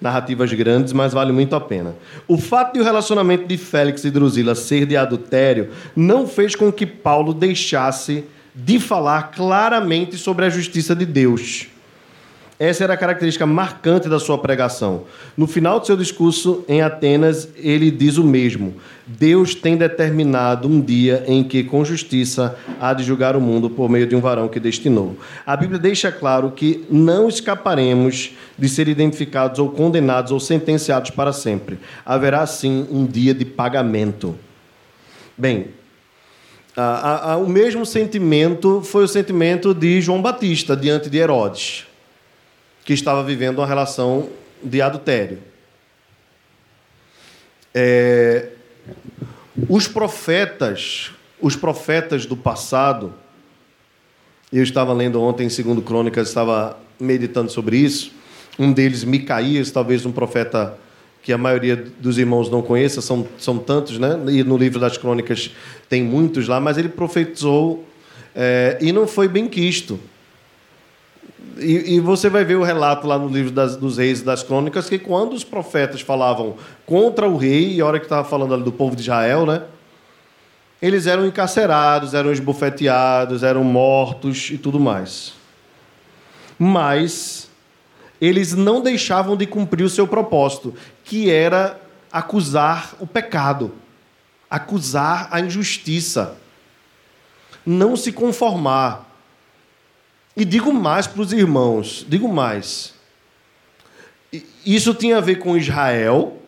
narrativas grandes, mas vale muito a pena. O fato de o relacionamento de Félix e Drusila ser de adultério não fez com que Paulo deixasse de falar claramente sobre a justiça de Deus. Essa era a característica marcante da sua pregação. No final do seu discurso em Atenas, ele diz o mesmo: Deus tem determinado um dia em que, com justiça, há de julgar o mundo por meio de um varão que destinou. A Bíblia deixa claro que não escaparemos de ser identificados ou condenados ou sentenciados para sempre. Haverá, sim, um dia de pagamento. Bem, a, a, o mesmo sentimento foi o sentimento de João Batista diante de Herodes que estava vivendo uma relação de adultério. É, os profetas, os profetas do passado, eu estava lendo ontem em Segundo Crônicas, estava meditando sobre isso. Um deles, Micaías, talvez um profeta que a maioria dos irmãos não conheça, são, são tantos, né? E no livro das crônicas tem muitos lá, mas ele profetizou é, e não foi bem quisto. E, e, você vai ver o relato lá no livro das, dos reis e das crônicas que quando os profetas falavam contra o rei, e a hora que estava falando ali do povo de Israel, né? Eles eram encarcerados, eram esbofeteados, eram mortos e tudo mais. Mas eles não deixavam de cumprir o seu propósito, que era acusar o pecado, acusar a injustiça, não se conformar. E digo mais para os irmãos, digo mais. Isso tinha a ver com Israel,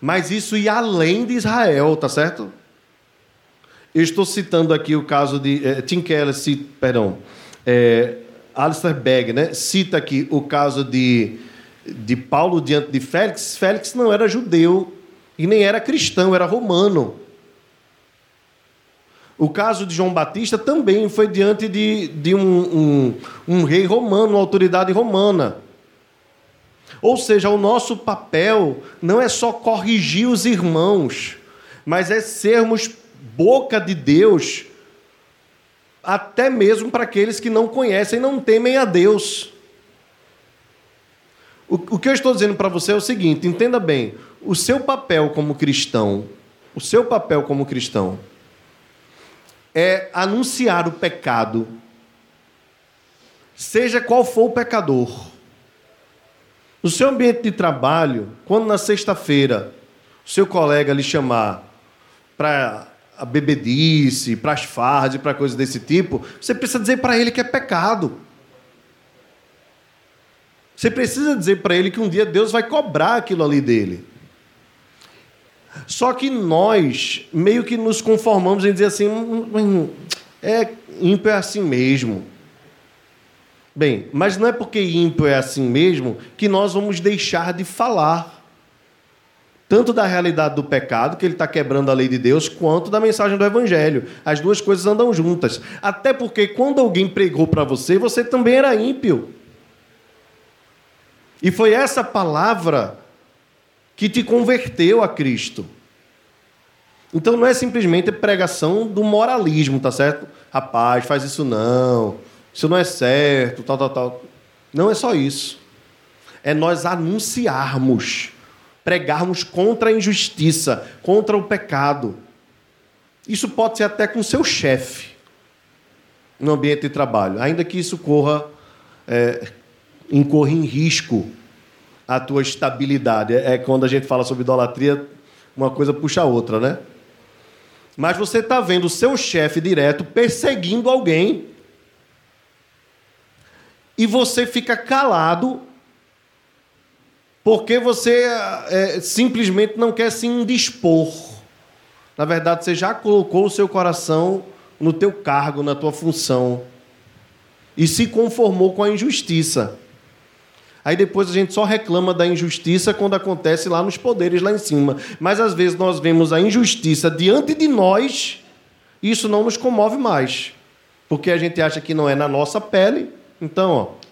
mas isso ia além de Israel, tá certo? Eu estou citando aqui o caso de é, Tim Keller, cita, perdão, é, Alistair Begg, né, cita aqui o caso de, de Paulo diante de Félix. Félix não era judeu e nem era cristão, era romano. O caso de João Batista também foi diante de, de um, um, um rei romano, uma autoridade romana. Ou seja, o nosso papel não é só corrigir os irmãos, mas é sermos boca de Deus até mesmo para aqueles que não conhecem, não temem a Deus. O, o que eu estou dizendo para você é o seguinte: entenda bem, o seu papel como cristão, o seu papel como cristão, é anunciar o pecado, seja qual for o pecador. No seu ambiente de trabalho, quando na sexta-feira o seu colega lhe chamar para a bebedice, para as farras e para coisas desse tipo, você precisa dizer para ele que é pecado. Você precisa dizer para ele que um dia Deus vai cobrar aquilo ali dele. Só que nós meio que nos conformamos em dizer assim, hum, hum, hum, é ímpio é assim mesmo. Bem, mas não é porque ímpio é assim mesmo que nós vamos deixar de falar tanto da realidade do pecado, que ele está quebrando a lei de Deus, quanto da mensagem do Evangelho. As duas coisas andam juntas. Até porque quando alguém pregou para você, você também era ímpio. E foi essa palavra que te converteu a Cristo. Então não é simplesmente pregação do moralismo, tá certo? Rapaz, faz isso não. Isso não é certo, tal, tal, tal. Não é só isso. É nós anunciarmos pregarmos contra a injustiça, contra o pecado. Isso pode ser até com seu chefe no ambiente de trabalho, ainda que isso corra, é, incorra em risco a tua estabilidade. É, é quando a gente fala sobre idolatria, uma coisa puxa a outra, né? Mas você está vendo o seu chefe direto perseguindo alguém e você fica calado porque você é, simplesmente não quer se indispor. Na verdade, você já colocou o seu coração no teu cargo, na tua função, e se conformou com a injustiça. Aí depois a gente só reclama da injustiça quando acontece lá nos poderes lá em cima. Mas às vezes nós vemos a injustiça diante de nós isso não nos comove mais. Porque a gente acha que não é na nossa pele. Então, ó,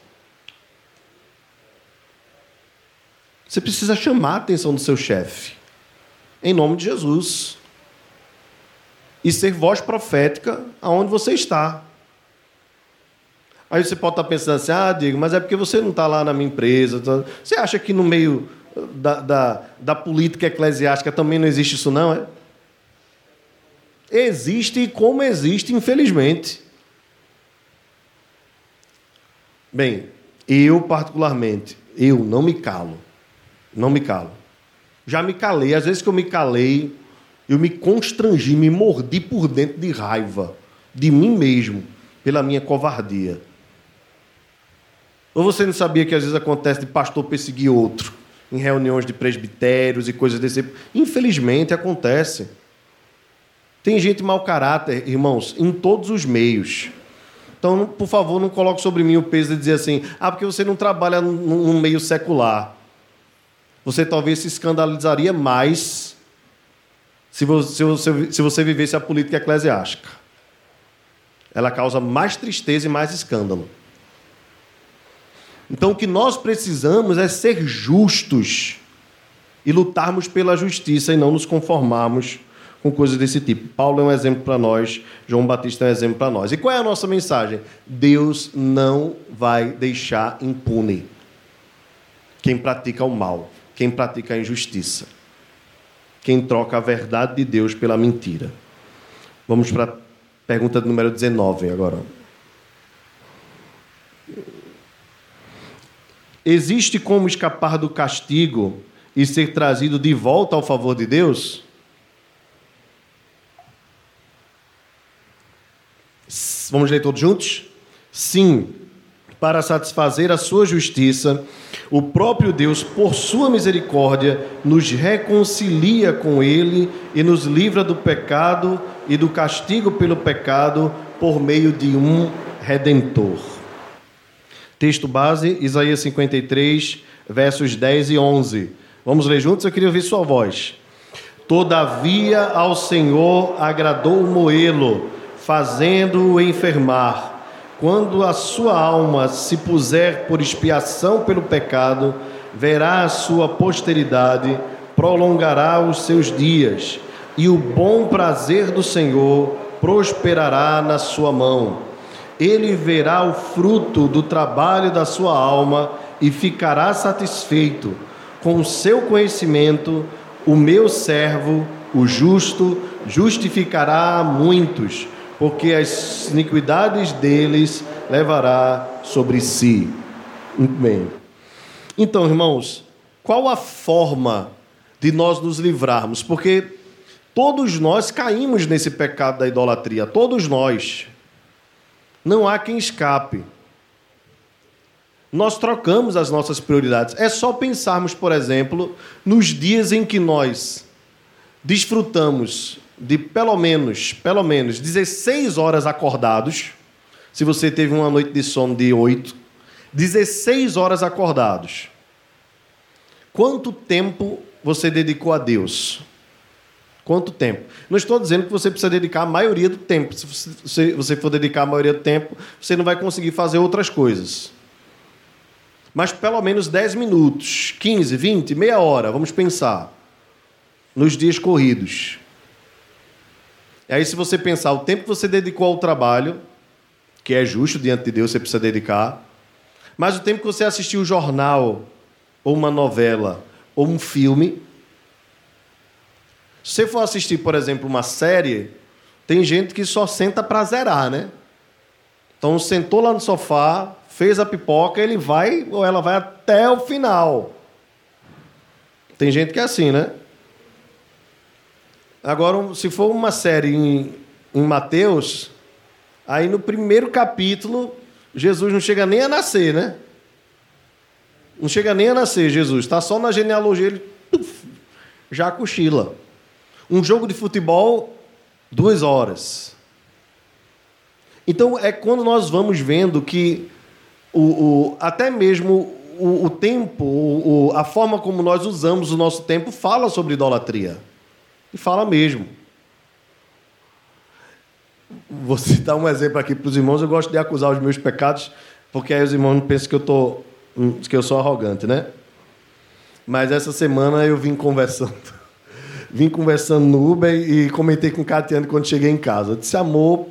Você precisa chamar a atenção do seu chefe, em nome de Jesus. E ser voz profética aonde você está. Aí você pode estar pensando assim, ah, Diego, mas é porque você não está lá na minha empresa. Tá? Você acha que no meio da, da, da política eclesiástica também não existe isso, não? É? Existe como existe, infelizmente. Bem, eu particularmente, eu não me calo. Não me calo. Já me calei. Às vezes que eu me calei, eu me constrangi, me mordi por dentro de raiva de mim mesmo, pela minha covardia. Ou você não sabia que às vezes acontece de pastor perseguir outro em reuniões de presbitérios e coisas desse tipo? Infelizmente acontece. Tem gente mau caráter, irmãos, em todos os meios. Então, por favor, não coloque sobre mim o peso de dizer assim: ah, porque você não trabalha num meio secular você talvez se escandalizaria mais se você, se você vivesse a política eclesiástica. Ela causa mais tristeza e mais escândalo. Então, o que nós precisamos é ser justos e lutarmos pela justiça e não nos conformarmos com coisas desse tipo. Paulo é um exemplo para nós, João Batista é um exemplo para nós. E qual é a nossa mensagem? Deus não vai deixar impune quem pratica o mal, quem pratica a injustiça, quem troca a verdade de Deus pela mentira. Vamos para a pergunta número 19 agora. Existe como escapar do castigo e ser trazido de volta ao favor de Deus? Vamos ler todos juntos? Sim, para satisfazer a sua justiça, o próprio Deus, por sua misericórdia, nos reconcilia com Ele e nos livra do pecado e do castigo pelo pecado por meio de um redentor. Texto base, Isaías 53, versos 10 e 11. Vamos ler juntos? Eu queria ouvir sua voz. Todavia ao Senhor agradou moê-lo, fazendo-o enfermar. Quando a sua alma se puser por expiação pelo pecado, verá a sua posteridade, prolongará os seus dias, e o bom prazer do Senhor prosperará na sua mão. Ele verá o fruto do trabalho da sua alma e ficará satisfeito. Com o seu conhecimento, o meu servo, o justo, justificará a muitos porque as iniquidades deles levará sobre si. Muito bem. Então, irmãos, qual a forma de nós nos livrarmos? Porque todos nós caímos nesse pecado da idolatria, todos nós. Não há quem escape. Nós trocamos as nossas prioridades. É só pensarmos, por exemplo, nos dias em que nós desfrutamos de pelo menos, pelo menos 16 horas acordados, se você teve uma noite de sono de 8, 16 horas acordados. Quanto tempo você dedicou a Deus? Quanto tempo? Não estou dizendo que você precisa dedicar a maioria do tempo. Se você for dedicar a maioria do tempo, você não vai conseguir fazer outras coisas. Mas pelo menos 10 minutos, 15, 20, meia hora, vamos pensar. Nos dias corridos. E aí, se você pensar o tempo que você dedicou ao trabalho, que é justo diante de Deus, você precisa dedicar, mas o tempo que você assistiu um jornal, ou uma novela, ou um filme. Se você for assistir, por exemplo, uma série, tem gente que só senta para zerar, né? Então, sentou lá no sofá, fez a pipoca, ele vai ou ela vai até o final. Tem gente que é assim, né? Agora, se for uma série em, em Mateus, aí no primeiro capítulo, Jesus não chega nem a nascer, né? Não chega nem a nascer, Jesus. Está só na genealogia, ele tuf, já cochila. Um jogo de futebol, duas horas. Então, é quando nós vamos vendo que o, o até mesmo o, o tempo, o, a forma como nós usamos o nosso tempo, fala sobre idolatria. E fala mesmo. Vou citar um exemplo aqui para os irmãos. Eu gosto de acusar os meus pecados, porque aí os irmãos não pensam que eu, tô, que eu sou arrogante, né? Mas essa semana eu vim conversando. Vim conversando no Uber e comentei com o Catiane quando cheguei em casa. Eu disse, amor,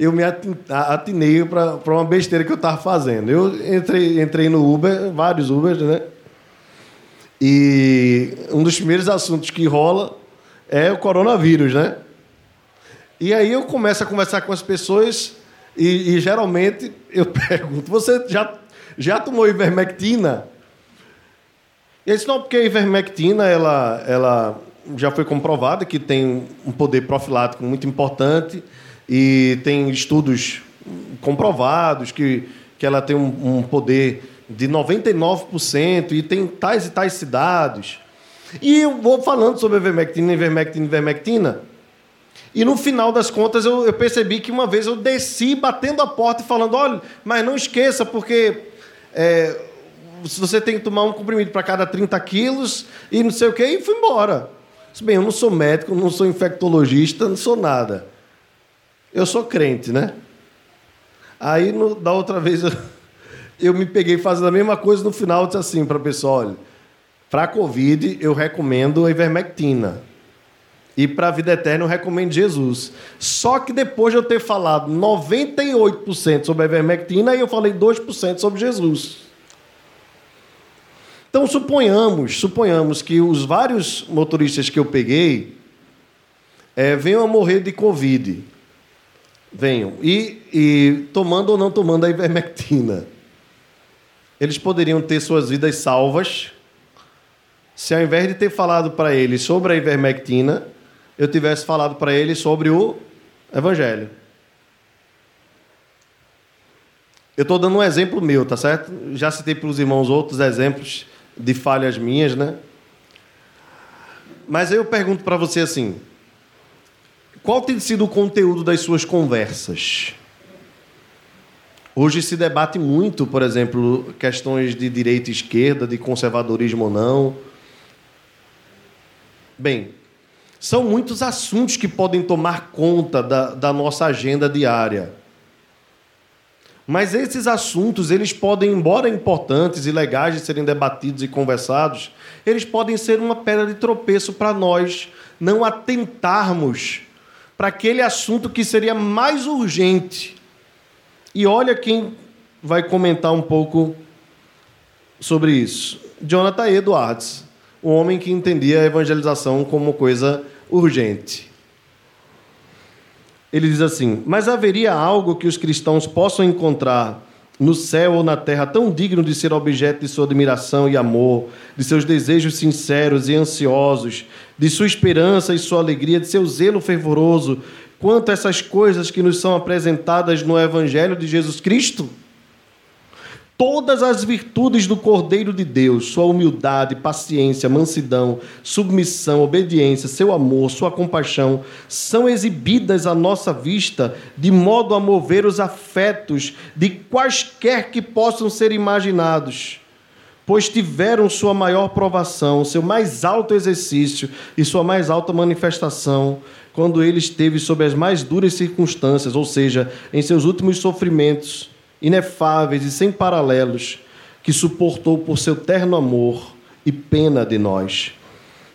eu me atinei para uma besteira que eu estava fazendo. Eu entrei, entrei no Uber, vários Ubers, né? E um dos primeiros assuntos que rola é o coronavírus, né? E aí eu começo a conversar com as pessoas e, e geralmente eu pergunto: você já, já tomou ivermectina? Eles não, porque a ivermectina ela, ela já foi comprovada que tem um poder profilático muito importante e tem estudos comprovados que, que ela tem um, um poder de 99% e tem tais e tais cidades. E eu vou falando sobre ivermectina, ivermectina, ivermectina. E no final das contas eu, eu, percebi que uma vez eu desci batendo a porta e falando: olha, mas não esqueça, porque é, você tem que tomar um comprimido para cada 30 quilos e não sei o quê, e fui embora. Se bem, eu não sou médico, não sou infectologista, não sou nada. Eu sou crente, né? Aí, no, da outra vez, eu eu me peguei fazendo a mesma coisa no final, disse assim para a pessoa: olha, Para Covid, eu recomendo a ivermectina. E para a vida eterna, eu recomendo Jesus. Só que depois de eu ter falado 98% sobre a ivermectina, eu falei 2% sobre Jesus. Então, suponhamos, suponhamos que os vários motoristas que eu peguei é, venham a morrer de Covid. Venham. E, e tomando ou não tomando a ivermectina. Eles poderiam ter suas vidas salvas se ao invés de ter falado para eles sobre a ivermectina, eu tivesse falado para eles sobre o evangelho. Eu estou dando um exemplo meu, tá certo? Já citei para os irmãos outros exemplos de falhas minhas, né? Mas eu pergunto para você assim: qual tem sido o conteúdo das suas conversas? Hoje se debate muito, por exemplo, questões de direita e esquerda, de conservadorismo ou não. Bem, são muitos assuntos que podem tomar conta da, da nossa agenda diária. Mas esses assuntos, eles podem, embora importantes e legais de serem debatidos e conversados, eles podem ser uma pedra de tropeço para nós não atentarmos para aquele assunto que seria mais urgente. E olha quem vai comentar um pouco sobre isso. Jonathan Edwards, o homem que entendia a evangelização como coisa urgente. Ele diz assim: Mas haveria algo que os cristãos possam encontrar no céu ou na terra tão digno de ser objeto de sua admiração e amor, de seus desejos sinceros e ansiosos, de sua esperança e sua alegria, de seu zelo fervoroso, quanto essas coisas que nos são apresentadas no Evangelho de Jesus Cristo? Todas as virtudes do Cordeiro de Deus, sua humildade, paciência, mansidão, submissão, obediência, seu amor, sua compaixão, são exibidas à nossa vista de modo a mover os afetos de quaisquer que possam ser imaginados, pois tiveram sua maior provação, seu mais alto exercício e sua mais alta manifestação quando ele esteve sob as mais duras circunstâncias, ou seja, em seus últimos sofrimentos inefáveis e sem paralelos, que suportou por seu terno amor e pena de nós.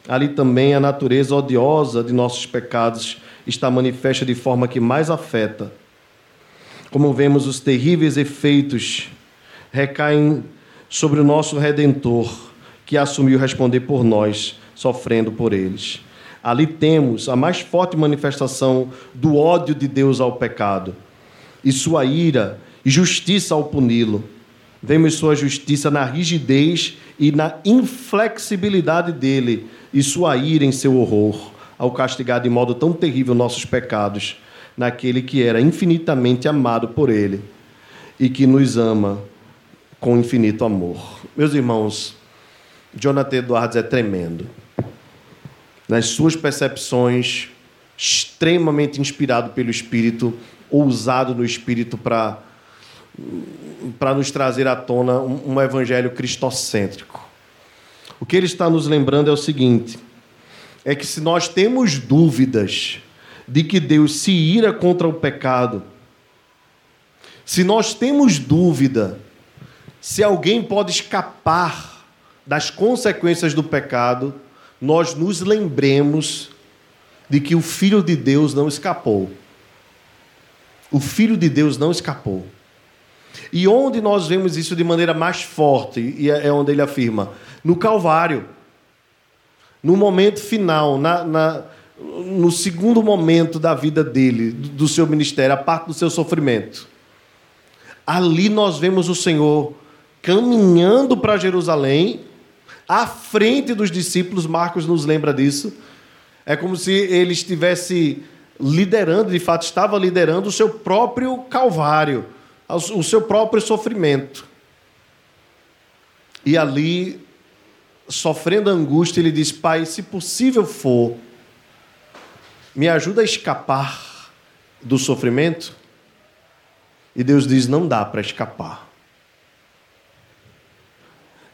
Ali também a natureza odiosa de nossos pecados está manifesta de forma que mais afeta. Como vemos, os terríveis efeitos recaem sobre o nosso Redentor, que assumiu responder por nós, sofrendo por eles. Ali temos a mais forte manifestação do ódio de Deus ao pecado e sua ira justiça ao puni-lo. Vemos sua justiça na rigidez e na inflexibilidade dele, e sua ira em seu horror, ao castigar de modo tão terrível nossos pecados, naquele que era infinitamente amado por ele e que nos ama com infinito amor. Meus irmãos, Jonathan Edwards é tremendo. Nas suas percepções, extremamente inspirado pelo Espírito, ousado no Espírito para para nos trazer à tona um, um evangelho cristocêntrico. O que ele está nos lembrando é o seguinte: é que se nós temos dúvidas de que Deus se ira contra o pecado, se nós temos dúvida se alguém pode escapar das consequências do pecado, nós nos lembremos de que o Filho de Deus não escapou. O Filho de Deus não escapou. E onde nós vemos isso de maneira mais forte, e é, é onde ele afirma? No Calvário. No momento final, na, na, no segundo momento da vida dele, do seu ministério, a parte do seu sofrimento. Ali nós vemos o Senhor caminhando para Jerusalém, à frente dos discípulos, Marcos nos lembra disso. É como se ele estivesse liderando, de fato, estava liderando o seu próprio Calvário o seu próprio sofrimento. E ali, sofrendo angústia, ele diz: Pai, se possível for, me ajuda a escapar do sofrimento. E Deus diz: Não dá para escapar.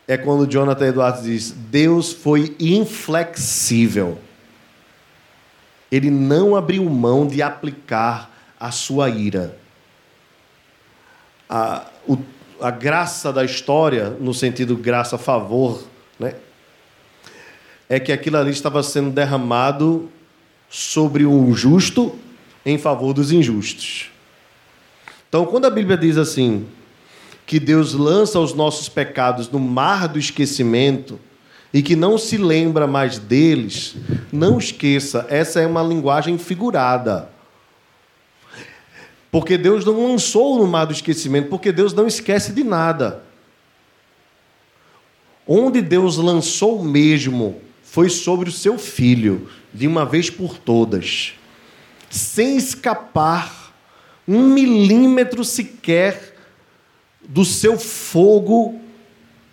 É quando Jonathan Edwards diz: Deus foi inflexível. Ele não abriu mão de aplicar a sua ira a, o, a graça da história, no sentido graça a favor, né? é que aquilo ali estava sendo derramado sobre o justo em favor dos injustos. Então, quando a Bíblia diz assim, que Deus lança os nossos pecados no mar do esquecimento e que não se lembra mais deles, não esqueça, essa é uma linguagem figurada. Porque Deus não lançou no mar do esquecimento, porque Deus não esquece de nada. Onde Deus lançou mesmo foi sobre o seu filho, de uma vez por todas, sem escapar um milímetro sequer do seu fogo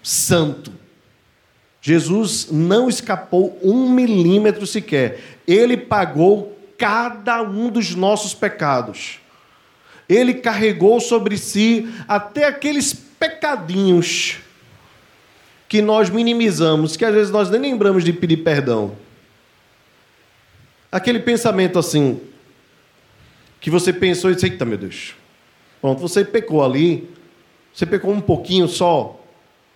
santo. Jesus não escapou um milímetro sequer. Ele pagou cada um dos nossos pecados. Ele carregou sobre si até aqueles pecadinhos que nós minimizamos, que às vezes nós nem lembramos de pedir perdão. Aquele pensamento assim, que você pensou e disse: Eita, meu Deus. Pronto, você pecou ali, você pecou um pouquinho só.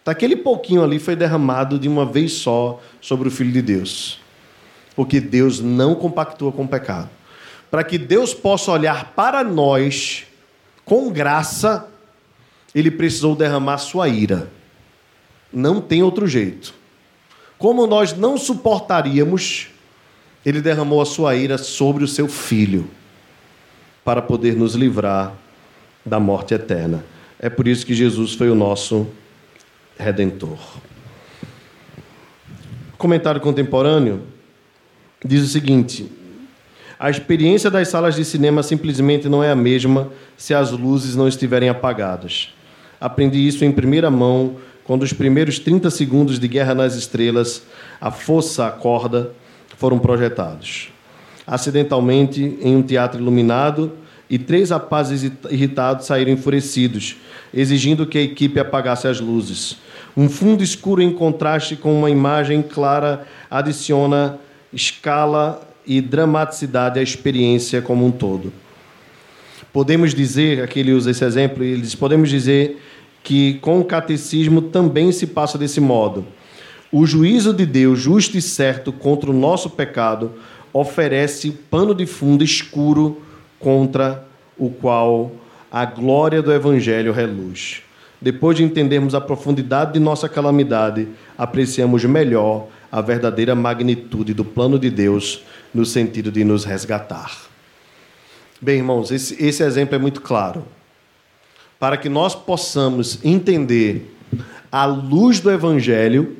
Aquele pouquinho ali foi derramado de uma vez só sobre o Filho de Deus. Porque Deus não compactua com o pecado. Para que Deus possa olhar para nós com graça, ele precisou derramar sua ira. Não tem outro jeito. Como nós não suportaríamos, ele derramou a sua ira sobre o seu filho, para poder nos livrar da morte eterna. É por isso que Jesus foi o nosso redentor. Comentário contemporâneo diz o seguinte: a experiência das salas de cinema simplesmente não é a mesma se as luzes não estiverem apagadas. Aprendi isso em primeira mão quando os primeiros 30 segundos de Guerra nas Estrelas, a força a corda, foram projetados. Acidentalmente, em um teatro iluminado, e três rapazes irritados saíram enfurecidos, exigindo que a equipe apagasse as luzes. Um fundo escuro em contraste com uma imagem clara adiciona escala e dramaticidade à experiência como um todo. Podemos dizer, aqui ele usa esse exemplo, ele diz, podemos dizer que com o catecismo também se passa desse modo. O juízo de Deus, justo e certo contra o nosso pecado, oferece pano de fundo escuro contra o qual a glória do Evangelho reluz. Depois de entendermos a profundidade de nossa calamidade, apreciamos melhor a verdadeira magnitude do plano de Deus no sentido de nos resgatar. Bem, irmãos, esse, esse exemplo é muito claro. Para que nós possamos entender a luz do Evangelho,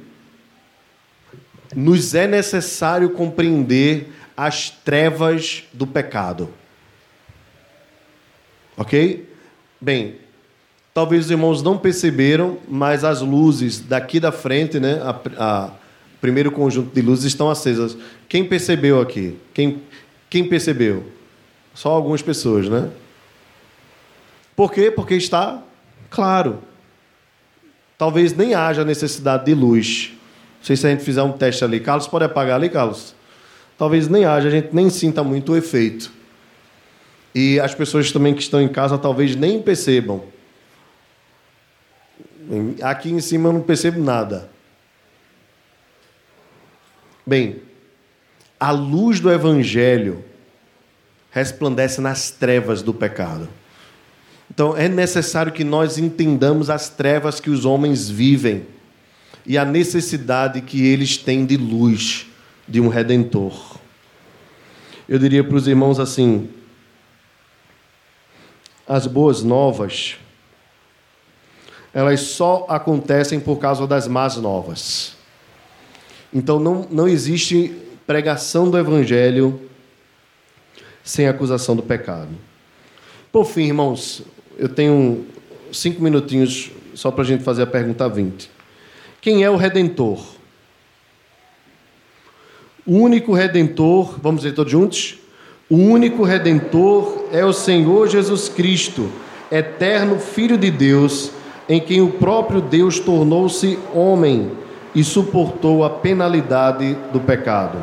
nos é necessário compreender as trevas do pecado. Ok? Bem, talvez os irmãos não perceberam, mas as luzes daqui da frente, né, a, a primeiro conjunto de luzes estão acesas. Quem percebeu aqui? Quem, quem percebeu? Só algumas pessoas, né? Por quê? Porque está claro. Talvez nem haja necessidade de luz. Não sei se a gente fizer um teste ali. Carlos, pode apagar ali, Carlos? Talvez nem haja, a gente nem sinta muito o efeito. E as pessoas também que estão em casa talvez nem percebam. Aqui em cima eu não percebo nada. Bem, a luz do Evangelho resplandece nas trevas do pecado. Então é necessário que nós entendamos as trevas que os homens vivem e a necessidade que eles têm de luz, de um redentor. Eu diria para os irmãos assim: as boas novas, elas só acontecem por causa das más novas. Então não, não existe pregação do Evangelho sem acusação do pecado. Por fim, irmãos, eu tenho cinco minutinhos só para a gente fazer a pergunta 20. Quem é o Redentor? O único Redentor, vamos dizer todos juntos? O único redentor é o Senhor Jesus Cristo, eterno Filho de Deus, em quem o próprio Deus tornou-se homem e suportou a penalidade do pecado.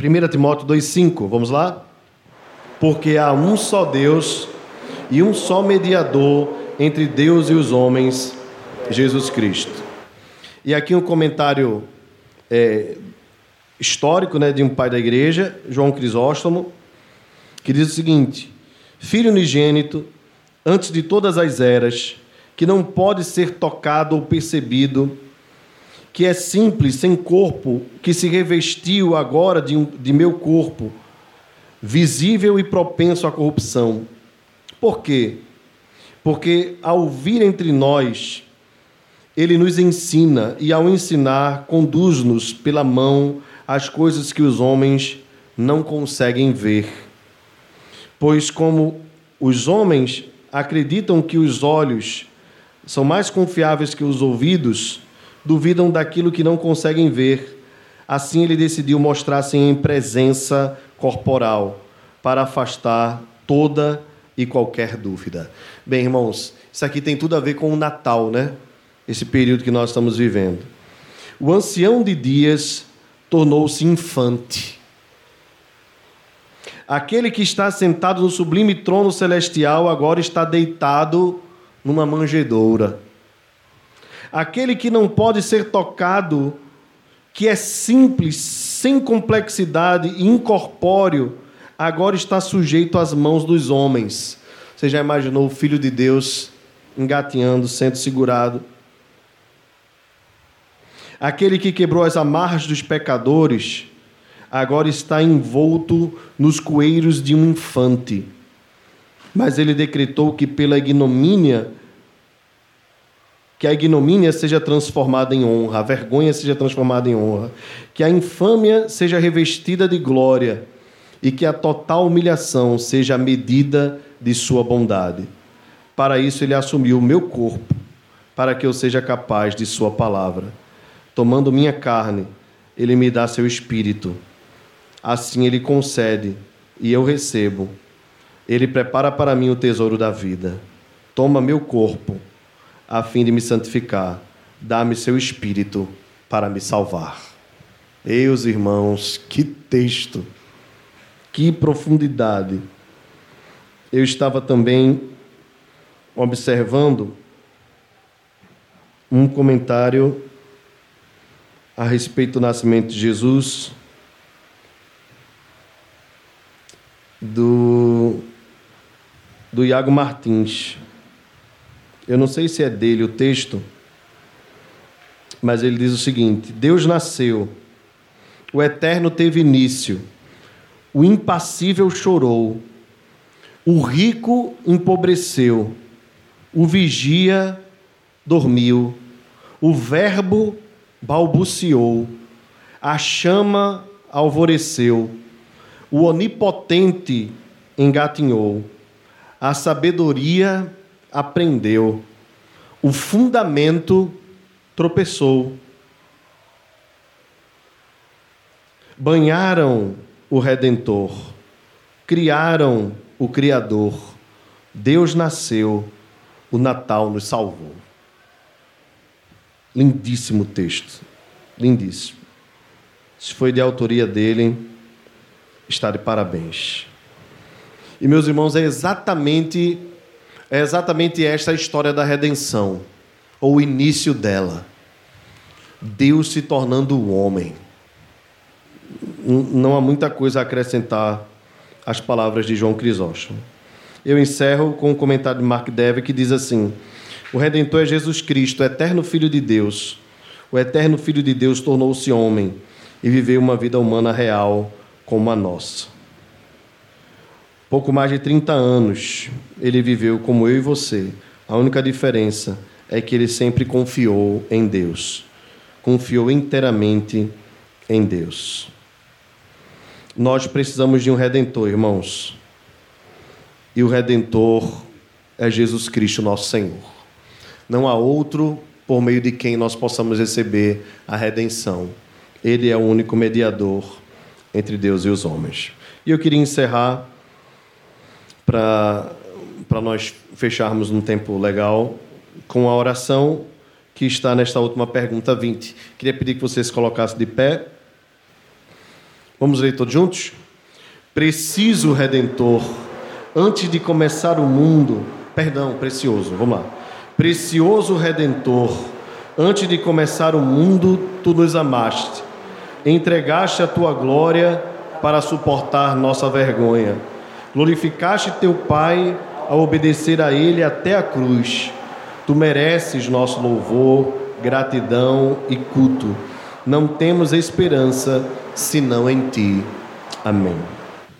1 Timóteo 2,5, vamos lá? Porque há um só Deus e um só mediador entre Deus e os homens, Jesus Cristo. E aqui um comentário é, histórico né, de um pai da igreja, João Crisóstomo, que diz o seguinte: Filho unigênito, antes de todas as eras, que não pode ser tocado ou percebido, que é simples, sem corpo, que se revestiu agora de, de meu corpo, visível e propenso à corrupção. Por quê? Porque ao vir entre nós, ele nos ensina e, ao ensinar, conduz-nos pela mão às coisas que os homens não conseguem ver. Pois, como os homens acreditam que os olhos são mais confiáveis que os ouvidos, duvidam daquilo que não conseguem ver. Assim, ele decidiu mostrar-se em presença corporal, para afastar toda e qualquer dúvida. Bem, irmãos, isso aqui tem tudo a ver com o Natal, né? Esse período que nós estamos vivendo. O ancião de dias tornou-se infante. Aquele que está sentado no sublime trono celestial agora está deitado numa manjedoura. Aquele que não pode ser tocado, que é simples, sem complexidade e incorpóreo, agora está sujeito às mãos dos homens. Você já imaginou o Filho de Deus engatinhando, sendo segurado? Aquele que quebrou as amarras dos pecadores, agora está envolto nos coeiros de um infante. Mas ele decretou que pela ignomínia que a ignomínia seja transformada em honra, a vergonha seja transformada em honra, que a infâmia seja revestida de glória e que a total humilhação seja a medida de sua bondade. Para isso ele assumiu o meu corpo, para que eu seja capaz de sua palavra. Tomando minha carne, ele me dá seu espírito. Assim ele concede e eu recebo. Ele prepara para mim o tesouro da vida. Toma meu corpo a fim de me santificar. Dá-me seu espírito para me salvar. Meus irmãos, que texto, que profundidade. Eu estava também observando um comentário a respeito do nascimento de Jesus do, do Iago Martins. Eu não sei se é dele o texto, mas ele diz o seguinte: Deus nasceu, o eterno teve início, o impassível chorou, o rico empobreceu, o vigia dormiu, o Verbo balbuciou, a chama alvoreceu, o onipotente engatinhou, a sabedoria aprendeu, o fundamento tropeçou. Banharam o Redentor, criaram o Criador, Deus nasceu, o Natal nos salvou. Lindíssimo texto, lindíssimo. Se foi de autoria dele, está de parabéns. E meus irmãos, é exatamente é exatamente esta a história da redenção, ou o início dela. Deus se tornando homem. Não há muita coisa a acrescentar às palavras de João Crisóstomo. Eu encerro com um comentário de Mark Dever que diz assim: O redentor é Jesus Cristo, eterno Filho de Deus. O eterno Filho de Deus tornou-se homem e viveu uma vida humana real como a nossa. Pouco mais de 30 anos ele viveu como eu e você. A única diferença é que ele sempre confiou em Deus. Confiou inteiramente em Deus. Nós precisamos de um redentor, irmãos. E o redentor é Jesus Cristo, nosso Senhor. Não há outro por meio de quem nós possamos receber a redenção. Ele é o único mediador entre Deus e os homens. E eu queria encerrar para nós fecharmos num tempo legal com a oração que está nesta última pergunta 20. Queria pedir que você se colocasse de pé. Vamos ler todos juntos? Preciso redentor, antes de começar o mundo, perdão, precioso, vamos lá. Precioso redentor, Antes de começar o mundo, tu nos amaste. Entregaste a tua glória para suportar nossa vergonha. Glorificaste teu Pai ao obedecer a Ele até a cruz. Tu mereces nosso louvor, gratidão e culto. Não temos esperança senão em Ti. Amém.